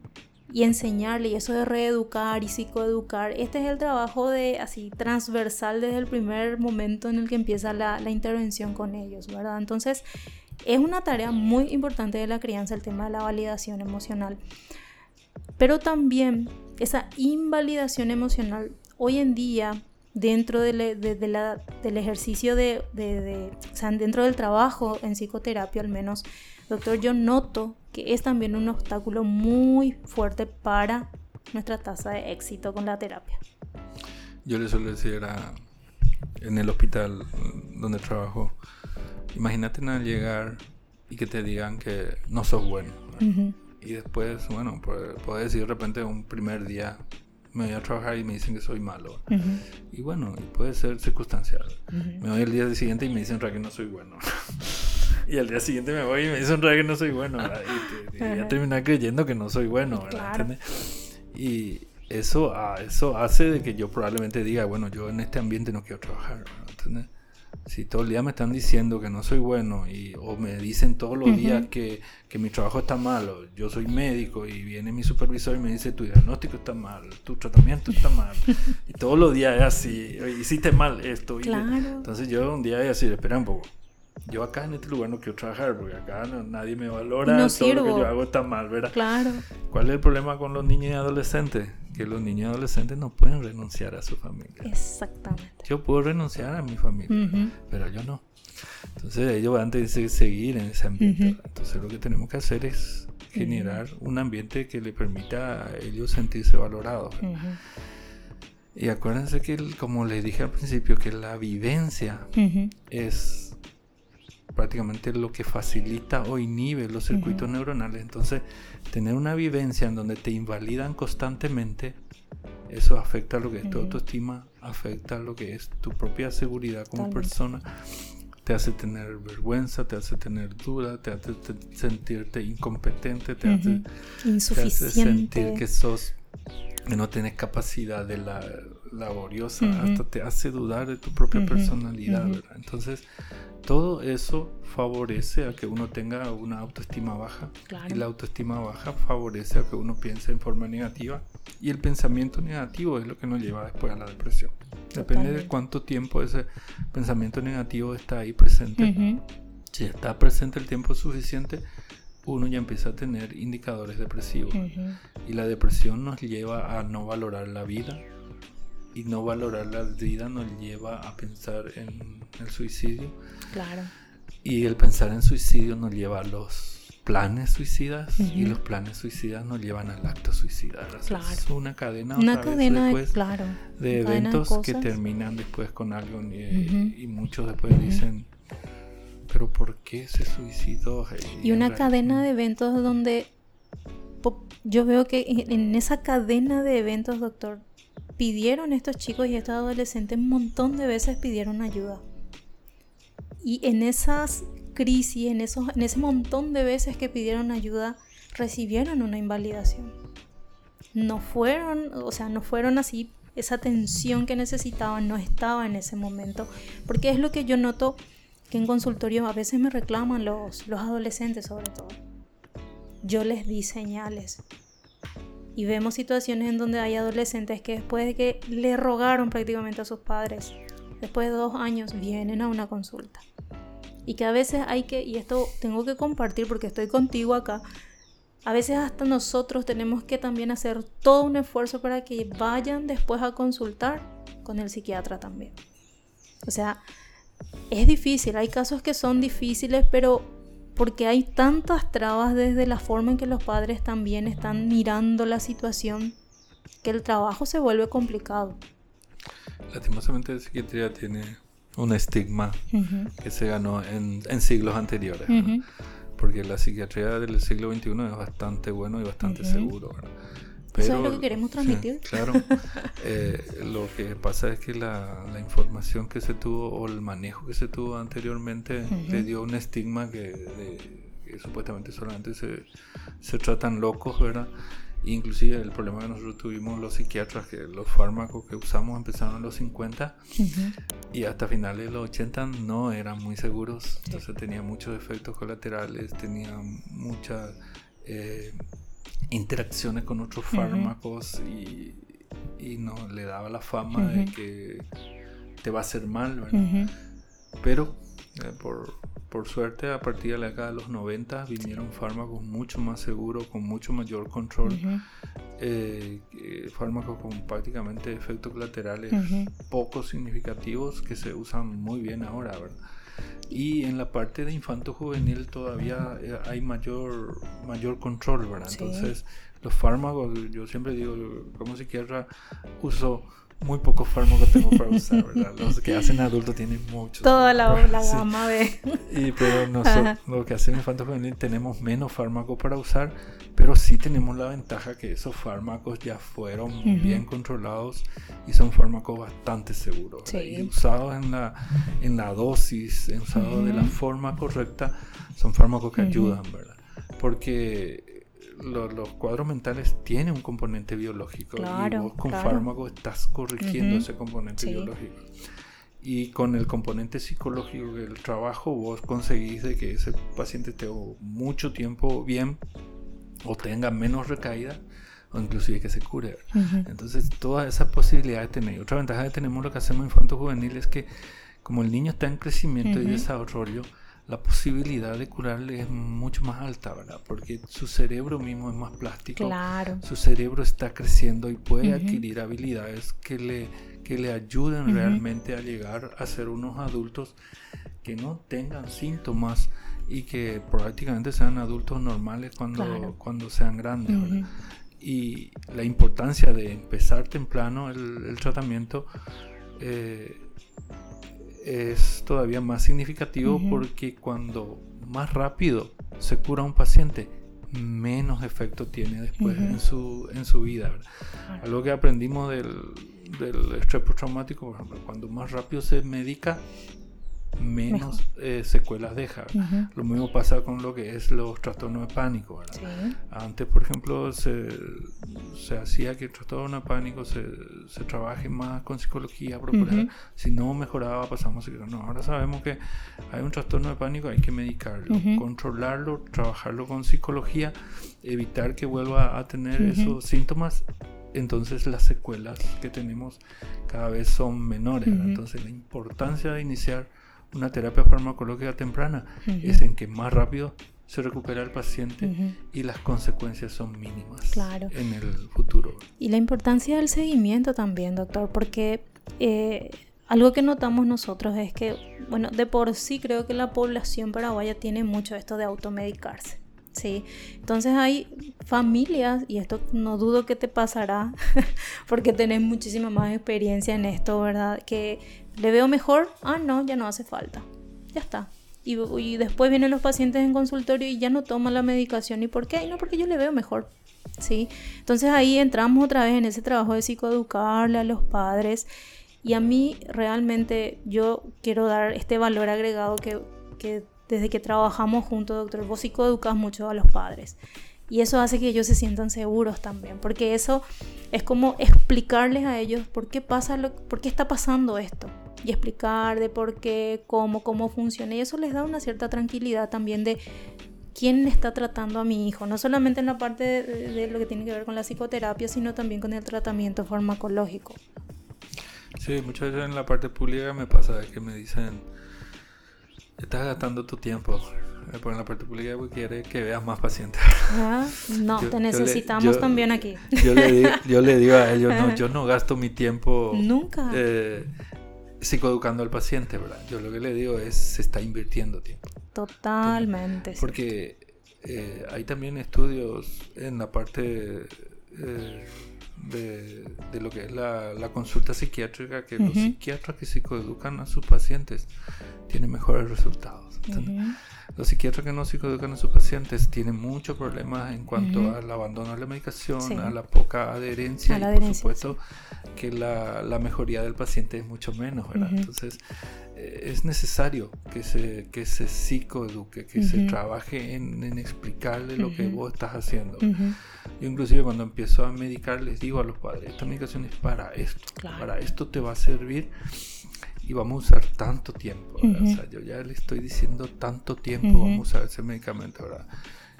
Y enseñarle, y eso de reeducar y psicoeducar, este es el trabajo de así transversal desde el primer momento en el que empieza la, la intervención con ellos, ¿verdad? Entonces, es una tarea muy importante de la crianza el tema de la validación emocional. Pero también esa invalidación emocional hoy en día dentro del ejercicio de, o sea, dentro del trabajo en psicoterapia al menos, doctor, yo noto que es también un obstáculo muy fuerte para nuestra tasa de éxito con la terapia. Yo le suelo decir en el hospital donde trabajo, Imagínate no llegar y que te digan que no sos bueno. Y después, bueno, puedes decir de repente un primer día me voy a trabajar y me dicen que soy malo. Y bueno, puede ser circunstancial. Me voy el día siguiente y me dicen que no soy bueno. y al día siguiente me voy y me dicen que no soy bueno. Y, ya terminas creyendo que no soy bueno. Y eso, ah, eso hace de que yo probablemente diga, bueno, yo en este ambiente no quiero trabajar. ¿entendés? Si todo el día me están diciendo que no soy bueno y, o me dicen todos los días que, que, mi trabajo está malo, yo soy médico y viene mi supervisor y me dice tu diagnóstico está mal, tu tratamiento está mal y todos los días es así, hiciste mal esto. entonces yo un día voy a decir, espera un poco, yo acá en este lugar no quiero trabajar porque acá nadie me valora, todo lo que yo hago está mal, ¿verdad? Claro. ¿Cuál es el problema con los niños y adolescentes? Que los niños y adolescentes no pueden renunciar a su familia. Exactamente. Yo puedo renunciar a mi familia, pero yo no. Entonces ellos van a seguir en ese ambiente. Entonces lo que tenemos que hacer es generar un ambiente que le permita a ellos sentirse valorados. Y acuérdense que, como les dije al principio, que la vivencia es prácticamente lo que facilita o inhibe los circuitos neuronales. Entonces, tener una vivencia en donde te invalidan constantemente, eso afecta lo que es tu autoestima, afecta lo que es tu propia seguridad como persona, te hace tener vergüenza, te hace tener duda, te hace sentirte incompetente, te, hace, sentir que sos que no tienes capacidad de la laboriosa, hasta te hace dudar de tu propia personalidad, Entonces, todo eso favorece a que uno tenga una autoestima baja. Y la autoestima baja favorece a que uno piense en forma negativa. Y el pensamiento negativo es lo que nos lleva después a la depresión. Depende de cuánto tiempo ese pensamiento negativo está ahí presente. Si está presente el tiempo suficiente, uno ya empieza a tener indicadores depresivos. Y la depresión nos lleva a no valorar la vida, y no valorar la vida nos lleva a pensar en el suicidio. Claro. Y el pensar en suicidio nos lleva a los planes suicidas y los planes suicidas nos llevan al acto suicida. Es una cadena, una cadena de, claro, de eventos que terminan después con algo y, muchos después dicen, pero ¿por qué se suicidó? Y, una cadena de eventos donde yo veo que en esa cadena de eventos, doctor, pidieron estos chicos y estos adolescentes un montón de veces pidieron ayuda. Y en esas crisis, en, esos, en ese montón de veces que pidieron ayuda, recibieron una invalidación. No fueron, o sea, no fueron así, esa atención que necesitaban no estaba en ese momento. Porque es lo que yo noto que en consultorio a veces me reclaman los, los adolescentes sobre todo. Yo les di señales, y vemos situaciones en donde hay adolescentes que después de que le rogaron prácticamente a sus padres, después de dos años vienen a una consulta. Y que a veces hay que, y esto tengo que compartir porque estoy contigo acá, a veces hasta nosotros tenemos que también hacer todo un esfuerzo para que vayan después a consultar con el psiquiatra también. O sea, es difícil, hay casos que son difíciles, pero porque hay tantas trabas desde la forma en que los padres también están mirando la situación que el trabajo se vuelve complicado. Lastimosamente la psiquiatría tiene un estigma que se ganó en, siglos anteriores, porque la psiquiatría del siglo XXI es bastante bueno y bastante seguro. Eso es lo que queremos transmitir. claro. Eh, lo que pasa es que la, información que se tuvo o el manejo que se tuvo anteriormente le dio un estigma que, supuestamente solamente se, se, tratan locos, ¿verdad? Inclusive el problema que nosotros tuvimos los psiquiatras, que los fármacos que usamos empezaron en los 50 y hasta finales de los 80 no eran muy seguros, entonces tenía muchos efectos colaterales, tenía muchas... Eh, interacciones con otros fármacos y, y no le daba la fama de que te va a hacer mal, ¿verdad? Pero eh, por, por, suerte a partir de la década de los 90 vinieron fármacos mucho más seguros, con mucho mayor control, eh, fármacos con prácticamente efectos colaterales poco significativos que se usan muy bien ahora, ¿verdad? Y en la parte de infanto juvenil todavía eh, hay mayor mayor control, ¿verdad? Entonces, los fármacos, yo siempre digo, como psiquiatra uso muy pocos fármacos tengo para usar, ¿verdad? Los que hacen adultos tienen muchos. Toda la, gama de... Y pero nosotros, lo que hacen infanto juvenil, tenemos menos fármacos para usar, pero sí tenemos la ventaja que esos fármacos ya fueron bien controlados y son fármacos bastante seguros. Y usados en la, en la dosis, usados de la forma correcta, son fármacos que ayudan, ¿verdad? Porque los cuadros mentales tienen un componente biológico y vos con fármaco estás corrigiendo ese componente biológico. Y con el componente psicológico del trabajo vos conseguís de que ese paciente esté mucho tiempo bien o tenga menos recaída o inclusive que se cure. Entonces todas esas posibilidades tenéis. Otra ventaja que tenemos lo que hacemos en infanto juvenil es que como el niño está en crecimiento y desarrollo, la posibilidad de curarle es mucho más alta, ¿verdad? Porque su cerebro mismo es más plástico. Claro. Su cerebro está creciendo y puede adquirir habilidades que le, que le ayuden realmente a llegar a ser unos adultos que no tengan síntomas y que prácticamente sean adultos normales cuando, cuando sean grandes, ¿verdad? Y la importancia de empezar temprano el, el tratamiento eh, es todavía más significativo porque cuando más rápido se cura un paciente, menos efecto tiene después en, su, en su vida. Algo que aprendimos del, del estrés postraumático, por ejemplo, cuando más rápido se medica, menos eh, secuelas deja. Lo mismo pasa con lo que es los trastornos de pánico. Antes, por ejemplo, se, se, hacía que el trastorno de pánico se, se trabaje más con psicología, procurar. Si no mejoraba, pasamos a no. Ahora sabemos que hay un trastorno de pánico, hay que medicarlo, controlarlo, trabajarlo con psicología, evitar que vuelva a tener esos síntomas entonces las secuelas que tenemos cada vez son menores. Entonces la importancia de iniciar una terapia farmacológica temprana es en que más rápido se recupera el paciente y las consecuencias son mínimas en el futuro. Y la importancia del seguimiento también, doctor, porque eh, algo que notamos nosotros es que, bueno, de por sí creo que la población paraguaya tiene mucho esto de automedicarse. Sí, entonces hay familias, y esto no dudo que te pasará, porque tenés muchísima más experiencia en esto, ¿verdad? Que le veo mejor, ah, no, ya no hace falta, ya está. Y, después vienen los pacientes en consultorio y ya no toman la medicación. ¿Y por qué? no, porque yo le veo mejor. ¿sí? Entonces ahí entramos otra vez en ese trabajo de psicoeducarle a los padres y a mí realmente yo quiero dar este valor agregado que, que desde que trabajamos juntos, doctor, vos psicoeducas mucho a los padres. Y eso hace que ellos se sientan seguros también, porque eso es como explicarles a ellos por qué pasa lo, por qué está pasando esto y explicar de por qué, cómo, cómo funciona. Y eso les da una cierta tranquilidad también de quién está tratando a mi hijo, no solamente en la parte de, lo que tiene que ver con la psicoterapia, sino también con el tratamiento farmacológico. Sí, muchas veces en la parte pública me pasa que me dicen, estás gastando tu tiempo. En la parte pública porque quiere que veas más pacientes. Ah, no, te necesitamos también aquí. Yo le, digo, yo le digo a ellos, no, yo no gasto mi tiempo. Nunca. Eh, psicoeducando al paciente, ¿verdad? Yo lo que le digo es, se está invirtiendo tiempo. Totalmente. Porque eh, hay también estudios en la parte eh, de, lo que es la, consulta psiquiátrica que los psiquiatras que psicoeducan a sus pacientes tienen mejores resultados. Los psiquiatras que no psicoeducan a sus pacientes tienen muchos problemas en cuanto al abandono de la medicación, a la poca adherencia y por supuesto que la, la, mejoría del paciente es mucho menos, ¿verdad? Entonces eh, es necesario que se, que se psicoeduque, que se trabaje en, en explicarle lo que vos estás haciendo. Yo inclusive cuando empiezo a medicar les digo a los padres, esta medicación es para esto, para esto te va a servir y vamos a usar tanto tiempo. O sea, yo ya le estoy diciendo tanto tiempo vamos a usar ese medicamento, ¿verdad?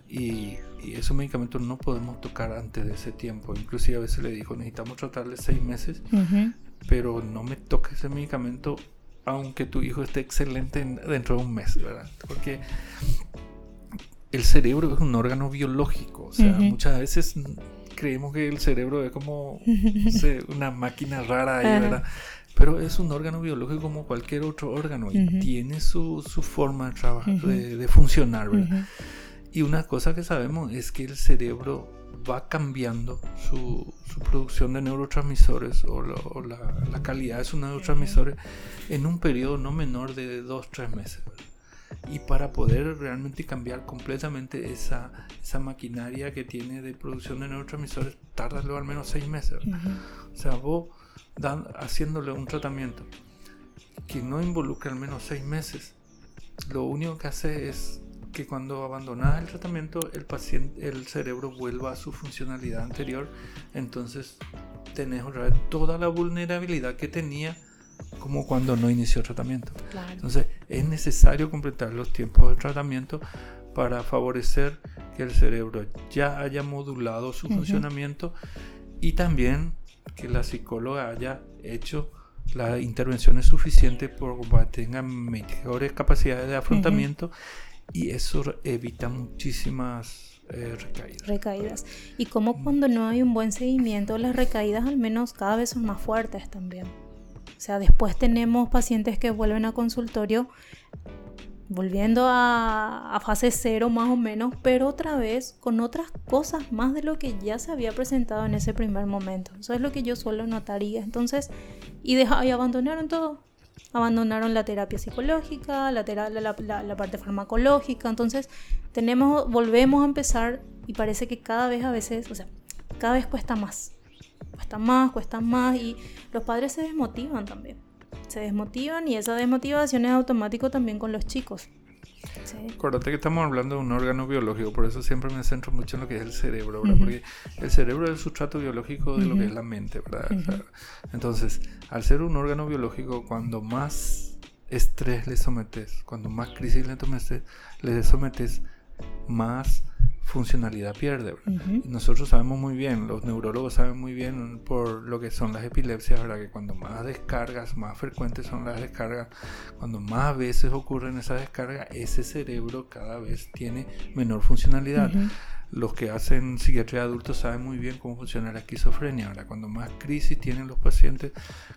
Y, y, esos medicamentos no podemos tocar antes de ese tiempo. Inclusive a veces le digo, necesitamos tratarle seis meses, pero no me toque ese medicamento aunque tu hijo esté excelente dentro de un mes, ¿verdad? Porque el cerebro es un órgano biológico, o sea, muchas veces creemos que el cerebro es como una máquina rara ahí, ¿verdad? Pero es un órgano biológico como cualquier otro órgano y tiene su, su, forma de trabajar, de, funcionar, ¿verdad? Y una cosa que sabemos es que el cerebro va cambiando su, su producción de neurotransmisores o, la, calidad de sus neurotransmisores en un periodo no menor de 2-3 meses. Y para poder realmente cambiar completamente esa, esa maquinaria que tiene de producción de neurotransmisores, tarda al menos 6 meses. O sea, vos dan, haciéndole un tratamiento que no involucre al menos 6 meses, lo único que hace es que cuando abandonas el tratamiento el paciente el cerebro vuelva a su funcionalidad anterior. Entonces tenés otra vez toda la vulnerabilidad que tenía como cuando no inició el tratamiento. Entonces es necesario completar los tiempos de tratamiento para favorecer que el cerebro ya haya modulado su funcionamiento y también que la psicóloga haya hecho las intervenciones suficientes para que tengan mejores capacidades de afrontamiento y eso evita muchísimas eh, recaídas. Recaídas. Y como cuando no hay un buen seguimiento, las recaídas al menos cada vez son más fuertes también. O sea, después tenemos pacientes que vuelven a consultorio volviendo a, a, fase cero más o menos, pero otra vez con otras cosas más de lo que ya se había presentado en ese primer momento. Eso es lo que yo suelo notaría. Entonces, y, deja, y abandonaron todo abandonaron la terapia psicológica, la, la, parte farmacológica, entonces tenemos, volvemos a empezar y parece que cada vez a veces, o sea, cada vez cuesta más, cuesta más, cuesta más y los padres se desmotivan también, se desmotivan y esa desmotivación es automático también con los chicos. Acuérdate que estamos hablando de un órgano biológico, por eso siempre me centro mucho en lo que es el cerebro, Porque el cerebro es el sustrato biológico de lo que es la mente, ¿verdad? entonces, al ser un órgano biológico, cuando más estrés le sometes, cuando más crisis le sometes, le sometes más funcionalidad pierde. nosotros sabemos muy bien, los neurólogos saben muy bien por lo que son las epilepsias, ¿verdad? que cuando más descargas, más frecuentes son las descargas, cuando más veces ocurren esas descargas, ese cerebro cada vez tiene menor funcionalidad. Los que hacen psiquiatría de adultos saben muy bien cómo funciona la esquizofrenia. Ahora, cuando más crisis tienen los pacientes,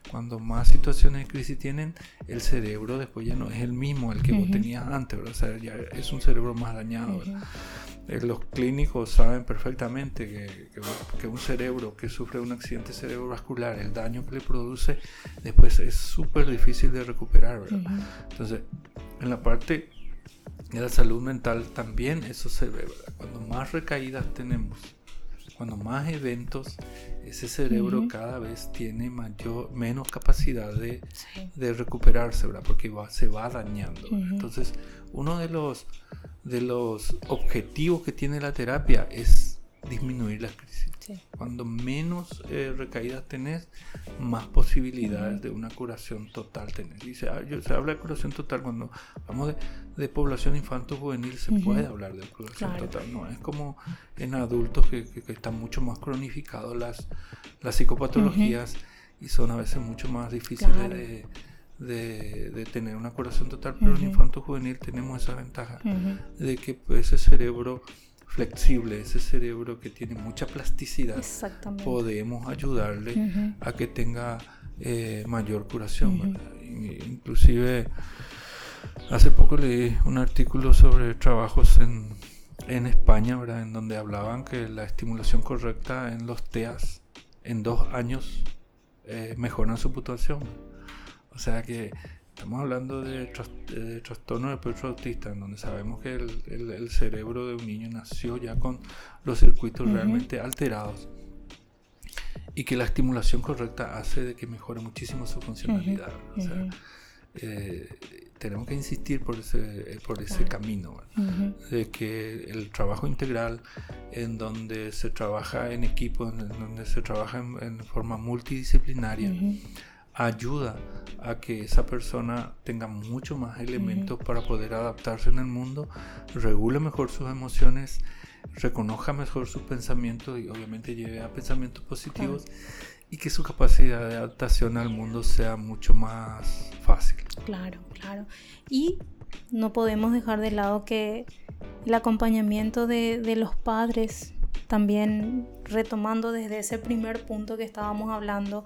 cuando más situaciones de crisis tienen, el cerebro después ya no es el mismo, el que vos tenías antes, ¿verdad? O sea, ya es un cerebro más dañado. eh, los clínicos saben perfectamente que, que, un cerebro que sufre un accidente cerebrovascular, el daño que le produce, después es súper difícil de recuperar. Entonces, en la parte de la salud mental también eso se ve. Cuando más recaídas tenemos, cuando más eventos, ese cerebro cada vez tiene mayor, menos capacidad de, de recuperarse, ¿verdad? porque va, se va dañando. Entonces, uno de los, de los objetivos que tiene la terapia es disminuir las crisis. Cuando menos eh, recaídas tenés, más posibilidades de una curación total tenés. Dice, ah, se habla de curación total cuando hablamos de, población infanto-juvenil, se puede hablar de curación total. No es como en adultos que, están mucho más cronificados las, las psicopatologías y son a veces mucho más difíciles de de, tener una curación total, pero en infanto juvenil tenemos esa ventaja de que ese cerebro flexible, ese cerebro que tiene mucha plasticidad, podemos ayudarle a que tenga eh, mayor curación. Inclusive hace poco leí un artículo sobre trabajos en, en España, ¿verdad? en donde hablaban que la estimulación correcta en los TEAS en dos años eh, mejoran su puntuación. O sea que estamos hablando de, trastorno de espectro autista, en donde sabemos que el, cerebro de un niño nació ya con los circuitos realmente alterados y que la estimulación correcta hace de que mejore muchísimo su funcionalidad. O sea, eh, tenemos que insistir por ese, por ese camino, de que el trabajo integral, en donde se trabaja en equipo, en donde se trabaja en, forma multidisciplinaria, ayuda a que esa persona tenga mucho más elementos para poder adaptarse en el mundo, regule mejor sus emociones, reconozca mejor sus pensamientos y obviamente lleve a pensamientos positivos y que su capacidad de adaptación al mundo sea mucho más fácil. Claro, claro. Y no podemos dejar de lado que el acompañamiento de, de los padres, también retomando desde ese primer punto que estábamos hablando,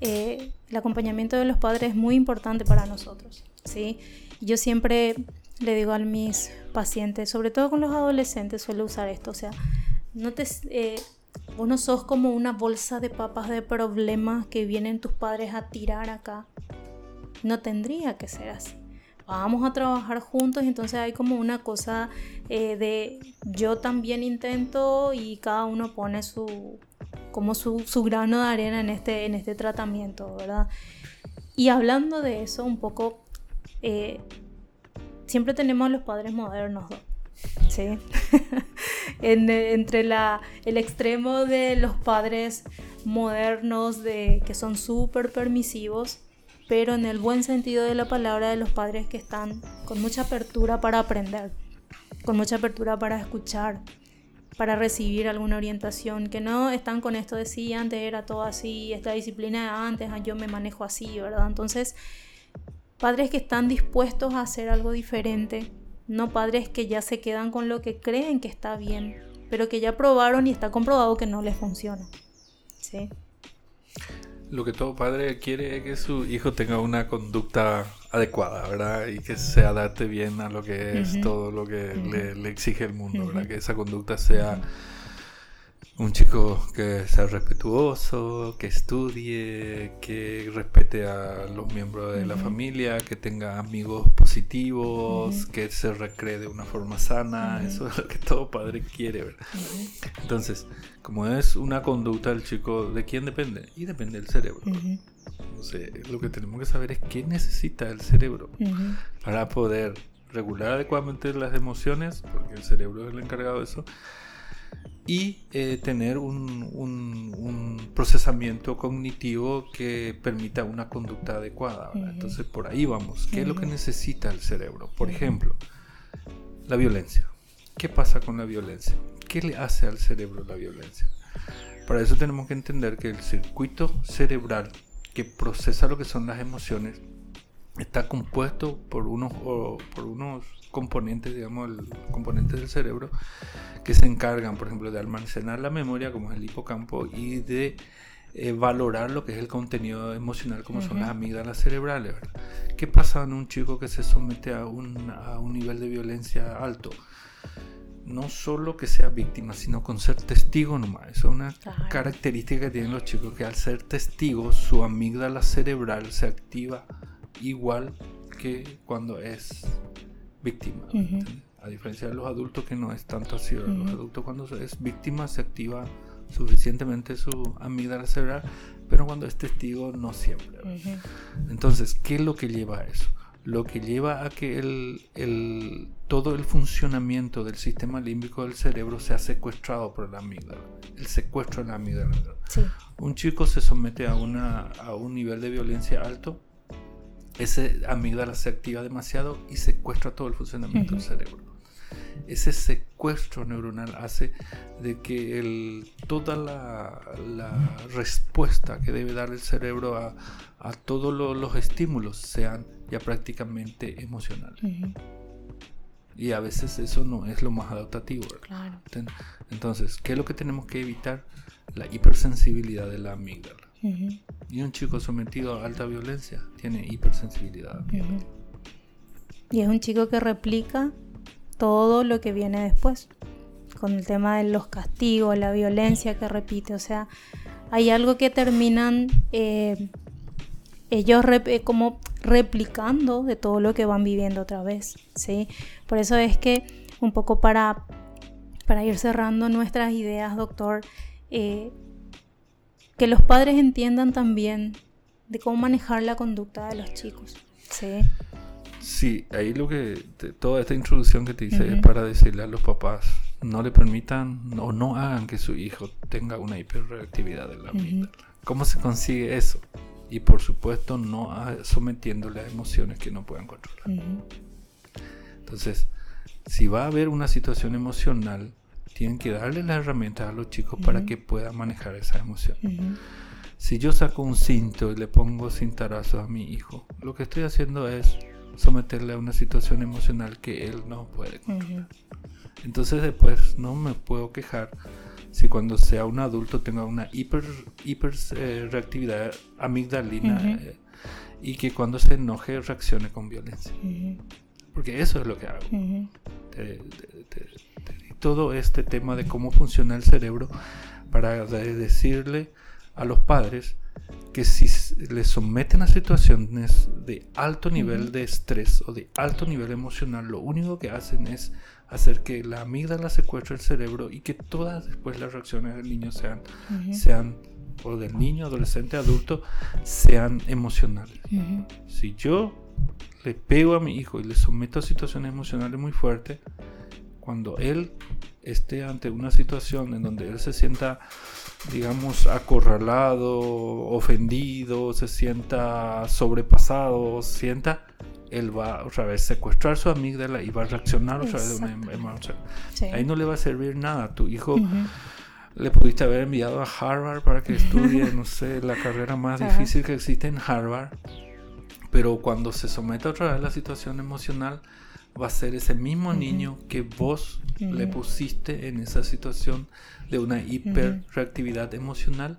eh, el acompañamiento de los padres es muy importante para nosotros. ¿sí? Yo siempre le digo a mis pacientes, sobre todo con los adolescentes, suelo usar esto, o sea, no te, eh, vos no sos como una bolsa de papas de problemas que vienen tus padres a tirar acá. No tendría que ser así. Vamos a trabajar juntos, entonces hay como una cosa eh, de yo también intento y cada uno pone su, como su, grano de arena en este, en este tratamiento, ¿verdad? Y hablando de eso un poco, eh, siempre tenemos los padres modernos, ¿sí? entre la, el extremo de los padres modernos de, que son súper permisivos, pero en el buen sentido de la palabra de los padres que están con mucha apertura para aprender, con mucha apertura para escuchar, para recibir alguna orientación, que no están con esto de sí, antes era todo así, esta disciplina de antes, ah, yo me manejo así, ¿verdad? Entonces, padres que están dispuestos a hacer algo diferente, no padres que ya se quedan con lo que creen que está bien, pero que ya probaron y está comprobado que no les funciona. ¿Sí? Lo que todo padre quiere es que su hijo tenga una conducta adecuada, ¿verdad? Y que se adapte bien a lo que es todo lo que le, exige el mundo, ¿verdad? Que esa conducta sea un chico que sea respetuoso, que estudie, que respete a los miembros de la familia, que tenga amigos positivos, que se recree de una forma sana, eso es lo que todo padre quiere, ¿verdad? Entonces, como es una conducta del chico, ¿de quién depende? Y depende del cerebro. Entonces, lo que tenemos que saber es qué necesita el cerebro para poder regular adecuadamente las emociones, porque el cerebro es el encargado de eso, y eh, tener un, un, procesamiento cognitivo que permita una conducta adecuada. Entonces por ahí vamos. ¿Qué es lo que necesita el cerebro? Por ejemplo, la violencia. ¿Qué pasa con la violencia? ¿Qué le hace al cerebro la violencia? Para eso tenemos que entender que el circuito cerebral que procesa lo que son las emociones está compuesto por unos, por unos componentes, digamos, el, componentes del cerebro que se encargan, por ejemplo, de almacenar la memoria, como es el hipocampo, y de eh, valorar lo que es el contenido emocional, como son las amígdalas cerebrales. ¿Qué pasa en un chico que se somete a un, a un nivel de violencia alto? No solo que sea víctima, sino con ser testigo nomás. Eso es una característica que tienen los chicos, que al ser testigos su amígdala cerebral se activa igual que cuando es víctima. A diferencia de los adultos que no es tanto así. Los adultos cuando es víctima se activa suficientemente su amígdala cerebral, pero cuando es testigo no siempre. Entonces, ¿qué es lo que lleva a eso? Lo que lleva a que el, todo el funcionamiento del sistema límbico del cerebro sea secuestrado por la amígdala. El secuestro de la amígdala. Un chico se somete a, una, a un nivel de violencia alto, ese amígdala se activa demasiado y secuestra todo el funcionamiento del cerebro ese secuestro neuronal hace de que el, toda la, respuesta que debe dar el cerebro a, todos los estímulos sean ya prácticamente emocionales. Y a veces eso no es lo más adaptativo. Entonces, ¿qué es lo que tenemos que evitar? La hipersensibilidad de la amígdala. Y un chico sometido a alta violencia tiene hipersensibilidad. Y es un chico que replica todo lo que viene después, con el tema de los castigos, la violencia que repite, o sea, hay algo que terminan eh, ellos eh, como replicando de todo lo que van viviendo otra vez, ¿sí? Por eso es que un poco para, para ir cerrando nuestras ideas, doctor, eh, que los padres entiendan también de cómo manejar la conducta de los chicos, ¿sí? Sí, ahí lo que, toda esta introducción que te hice es para decirle a los papás, no le permitan o no hagan que su hijo tenga una hiperreactividad de la amígdala. ¿Cómo se consigue eso? Y por supuesto no sometiéndole a emociones que no puedan controlar. Entonces, si va a haber una situación emocional, tienen que darle las herramientas a los chicos para que puedan manejar esa emoción. Si yo saco un cinto y le pongo cintarazos a mi hijo, lo que estoy haciendo es someterle a una situación emocional que él no puede controlar. Entonces después no me puedo quejar si cuando sea un adulto tenga una hiper, hiper eh, reactividad amigdalina eh, y que cuando se enoje reaccione con violencia. Porque eso es lo que hago. todo este tema de cómo funciona el cerebro para decirle a los padres que si le someten a situaciones de alto nivel de estrés o de alto nivel emocional, lo único que hacen es hacer que la amígdala secuestre el cerebro y que todas después las reacciones del niño sean, sean o del niño, adolescente, adulto, sean emocionales. Si yo le pego a mi hijo y le someto a situaciones emocionales muy fuertes, cuando él esté ante una situación en donde él se sienta digamos, acorralado, ofendido, se sienta sobrepasado, sienta, él va otra vez a secuestrar su amígdala y va a reaccionar otra vez de una em-, emoción. Ahí no le va a servir nada. Tu hijo le pudiste haber enviado a Harvard para que estudie, no sé, la carrera más difícil que existe en Harvard. Pero cuando se somete otra vez a la situación emocional, va a ser ese mismo niño que vos le pusiste en esa situación de una hiperreactividad emocional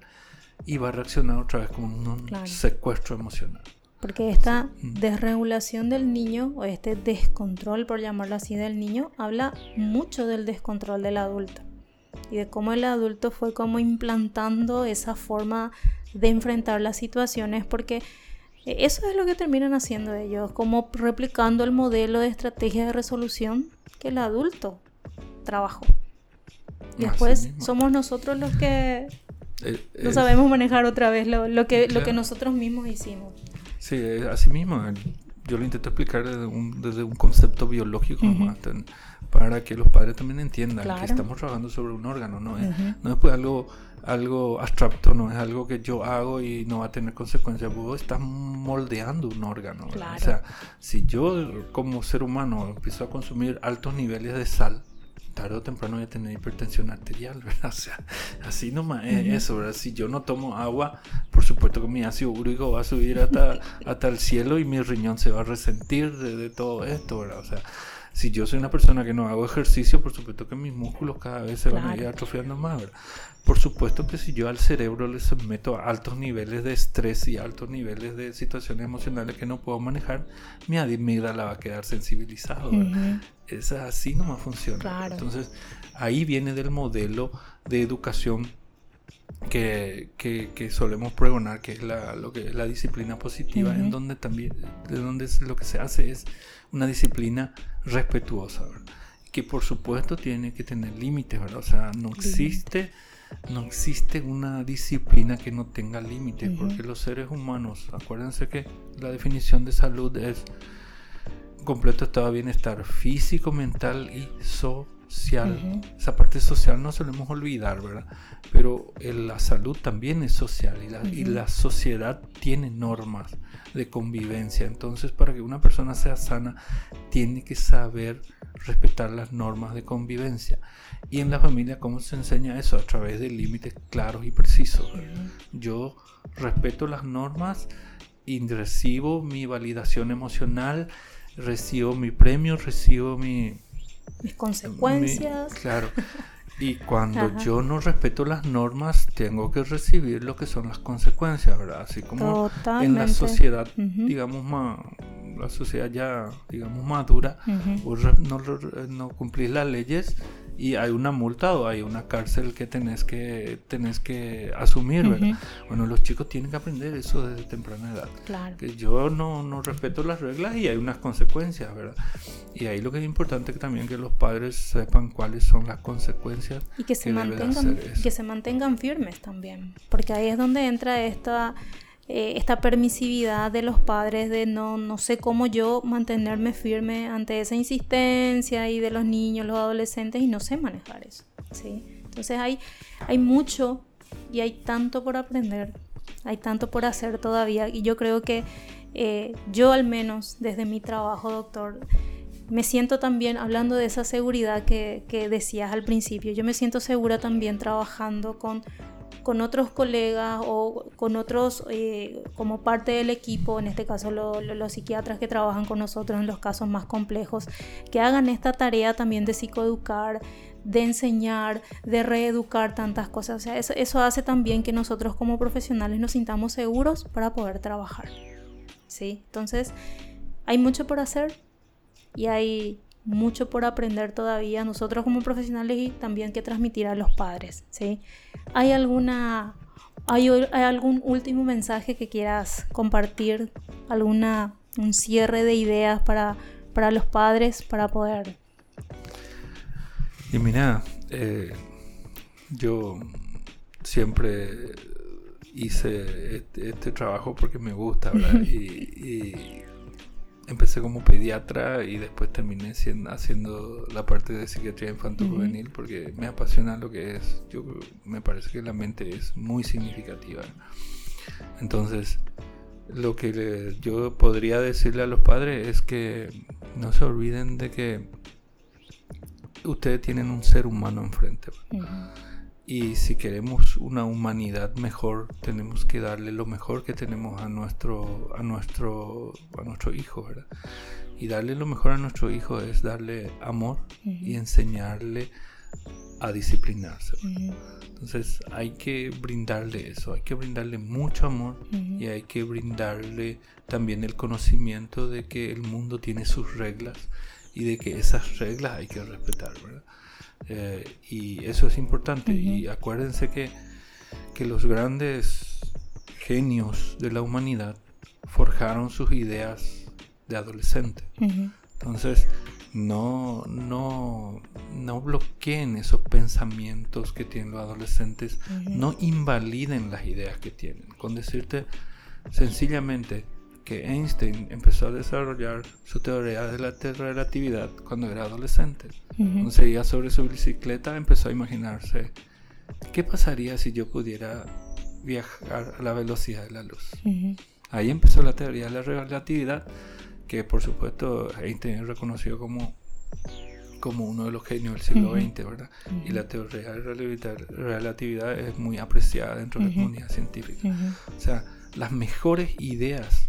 y va a reaccionar otra vez como un secuestro emocional. Porque esta desregulación del niño o este descontrol, por llamarlo así, del niño, habla mucho del descontrol del adulto y de cómo el adulto fue como implantando esa forma de enfrentar las situaciones porque e, eso es lo que terminan haciendo ellos, como replicando el modelo de estrategia de resolución que el adulto trabajó. Después somos nosotros los que eh, no sabemos manejar otra vez lo, que, lo que nosotros mismos hicimos. Sí, así mismo. Yo lo intento explicar desde un, desde un concepto biológico para que los padres también entiendan que estamos trabajando sobre un órgano, no es, no es pues algo algo abstracto, no es algo que yo hago y no va a tener consecuencias. Vos estás moldeando un órgano. O sea, si yo como ser humano empiezo a consumir altos niveles de sal, tarde o temprano voy a tener hipertensión arterial, ¿verdad? O sea, así nomás es eso, ¿verdad? Si yo no tomo agua, por supuesto que mi ácido úrico va a subir hasta, hasta el cielo y mi riñón se va a resentir de, de todo esto, ¿verdad? O sea, Si yo soy una persona que no hago ejercicio, por supuesto que mis músculos cada vez se van a ir atrofiando más. ¿verdad? Por supuesto que si yo al cerebro le someto altos niveles de estrés y altos niveles de situaciones emocionales que no puedo manejar, mi amígdala va a quedar sensibilizado. Es así nomás funciona. Entonces, ahí viene del modelo de educación que, que, solemos pregonar, que es la, lo que, la disciplina positiva, en donde también de donde lo que se hace es una disciplina respetuosa, que por supuesto tiene que tener límites, ¿verdad? O sea, no existe, no existe una disciplina que no tenga límites, porque los seres humanos, acuérdense que la definición de salud es completo estado de bienestar físico, mental y social social. Esa parte social no solemos olvidar, ¿verdad? Pero la salud también es social y la, y la, sociedad tiene normas de convivencia. Entonces, para que una persona sea sana, tiene que saber respetar las normas de convivencia. Y en la familia, ¿cómo se enseña eso? A través de límites claros y precisos. Yo respeto las normas y recibo mi validación emocional, recibo mi premio, recibo mi mis consecuencias. claro. Y cuando yo no respeto las normas, tengo que recibir lo que son las consecuencias, ¿verdad? Así como en la sociedad, digamos, más, la sociedad ya, digamos, madura, no, no cumplís las leyes, y hay una multa o hay una cárcel que tenés que, tenés que asumir, ¿verdad? Bueno, los chicos tienen que aprender eso desde temprana edad. Claro. Que yo no, no, respeto las reglas y hay unas consecuencias, ¿verdad? Y ahí lo que es importante que también que los padres sepan cuáles son las consecuencias. Y que se, mantengan, que se mantengan firmes también, porque ahí es donde entra esta eh, esta permisividad de los padres de no, no sé cómo yo mantenerme firme ante esa insistencia y de los niños, los adolescentes y no sé manejar eso. ¿sí? Entonces hay, hay mucho y hay tanto por aprender, hay tanto por hacer todavía y yo creo que eh, yo al menos desde mi trabajo, doctor, me siento también, hablando de esa seguridad que, que decías al principio, yo me siento segura también trabajando con con otros colegas o con otros eh, como parte del equipo, en este caso los psiquiatras que trabajan con nosotros en los casos más complejos, que hagan esta tarea también de psicoeducar, de enseñar, de reeducar tantas cosas. O sea, eso, eso hace también que nosotros como profesionales nos sintamos seguros para poder trabajar. ¿Sí? Entonces, hay mucho por hacer y hay mucho por aprender todavía nosotros como profesionales y también que transmitir a los padres, ¿sí? ¿Hay alguna hay, algún último mensaje que quieras compartir, alguna un cierre de ideas para, para los padres para poder y mira, eh, yo siempre hice este, este, trabajo porque me gusta, ¿verdad? y, empecé como pediatra y después terminé siendo, haciendo la parte de psiquiatría infantil juvenil porque me apasiona lo que es. Yo me parece que la mente es muy significativa. Entonces, lo que yo podría decirle a los padres es que no se olviden de que ustedes tienen un ser humano enfrente. Y si queremos una humanidad mejor, tenemos que darle lo mejor que tenemos a nuestro, a nuestro, a nuestro hijo, ¿verdad? Y darle lo mejor a nuestro hijo es darle amor y enseñarle a disciplinarse. Entonces hay que brindarle eso, hay que brindarle mucho amor y hay que brindarle también el conocimiento de que el mundo tiene sus reglas y de que esas reglas hay que respetar, ¿verdad? Eh, y eso es importante. Y acuérdense que, que los grandes genios de la humanidad forjaron sus ideas de adolescente. Entonces, no, no, no bloqueen esos pensamientos que tienen los adolescentes, no invaliden las ideas que tienen. Con decirte sencillamente, que Einstein empezó a desarrollar su teoría de la relatividad cuando era adolescente. Cuando seguía sobre su bicicleta empezó a imaginarse qué pasaría si yo pudiera viajar a la velocidad de la luz. Ahí empezó la teoría de la relatividad, que por supuesto Einstein es reconocido como, como uno de los genios del siglo XX, ¿verdad? Y la teoría de la relatividad es muy apreciada dentro de la comunidad científica. O sea, las mejores ideas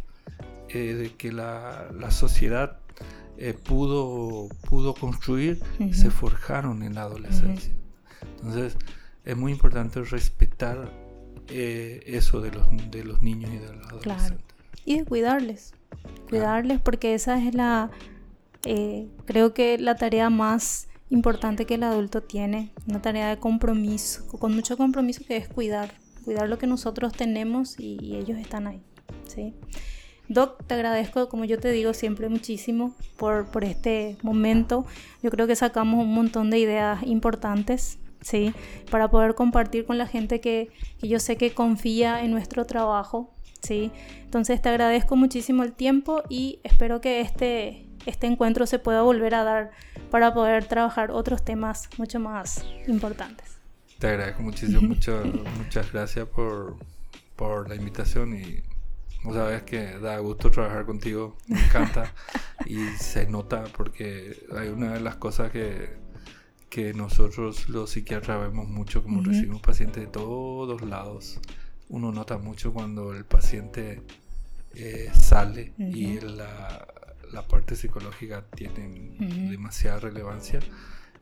eh, de que la, la, sociedad eh, pudo, pudo construir se forjaron en la adolescencia. Entonces es muy importante respetar eh, eso de los, de los niños y de los adolescentes. Y de cuidarles, cuidarles porque esa es la, eh, creo que la tarea más importante que el adulto tiene, una tarea de compromiso, con mucho compromiso que es cuidar, cuidar lo que nosotros tenemos y, y ellos están ahí. ¿sí? Doc, te agradezco, como yo te digo siempre, muchísimo por, por este momento. Yo creo que sacamos un montón de ideas importantes, ¿sí? Para poder compartir con la gente que, que yo sé que confía en nuestro trabajo, ¿sí? Entonces te agradezco muchísimo el tiempo y espero que este, este encuentro se pueda volver a dar para poder trabajar otros temas mucho más importantes. Te agradezco muchísimo, muchas, muchas gracias por, por la invitación y Vos sabes que da gusto trabajar contigo, me encanta y se nota porque hay una de las cosas que, que nosotros los psiquiatras vemos mucho como recibimos pacientes de todos lados. Uno nota mucho cuando el paciente eh, sale y la, la, parte psicológica tiene demasiada relevancia.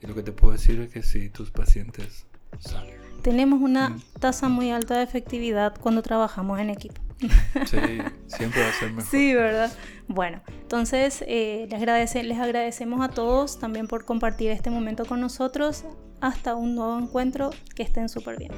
Y lo que te puedo decir es que si tus pacientes salen. Tenemos una mm. tasa muy alta de efectividad cuando trabajamos en equipo. Sí, siempre va a ser mejor. Sí, ¿verdad? Bueno, entonces eh, les, agradece, les agradecemos a todos también por compartir este momento con nosotros. Hasta un nuevo encuentro. Que estén súper bien.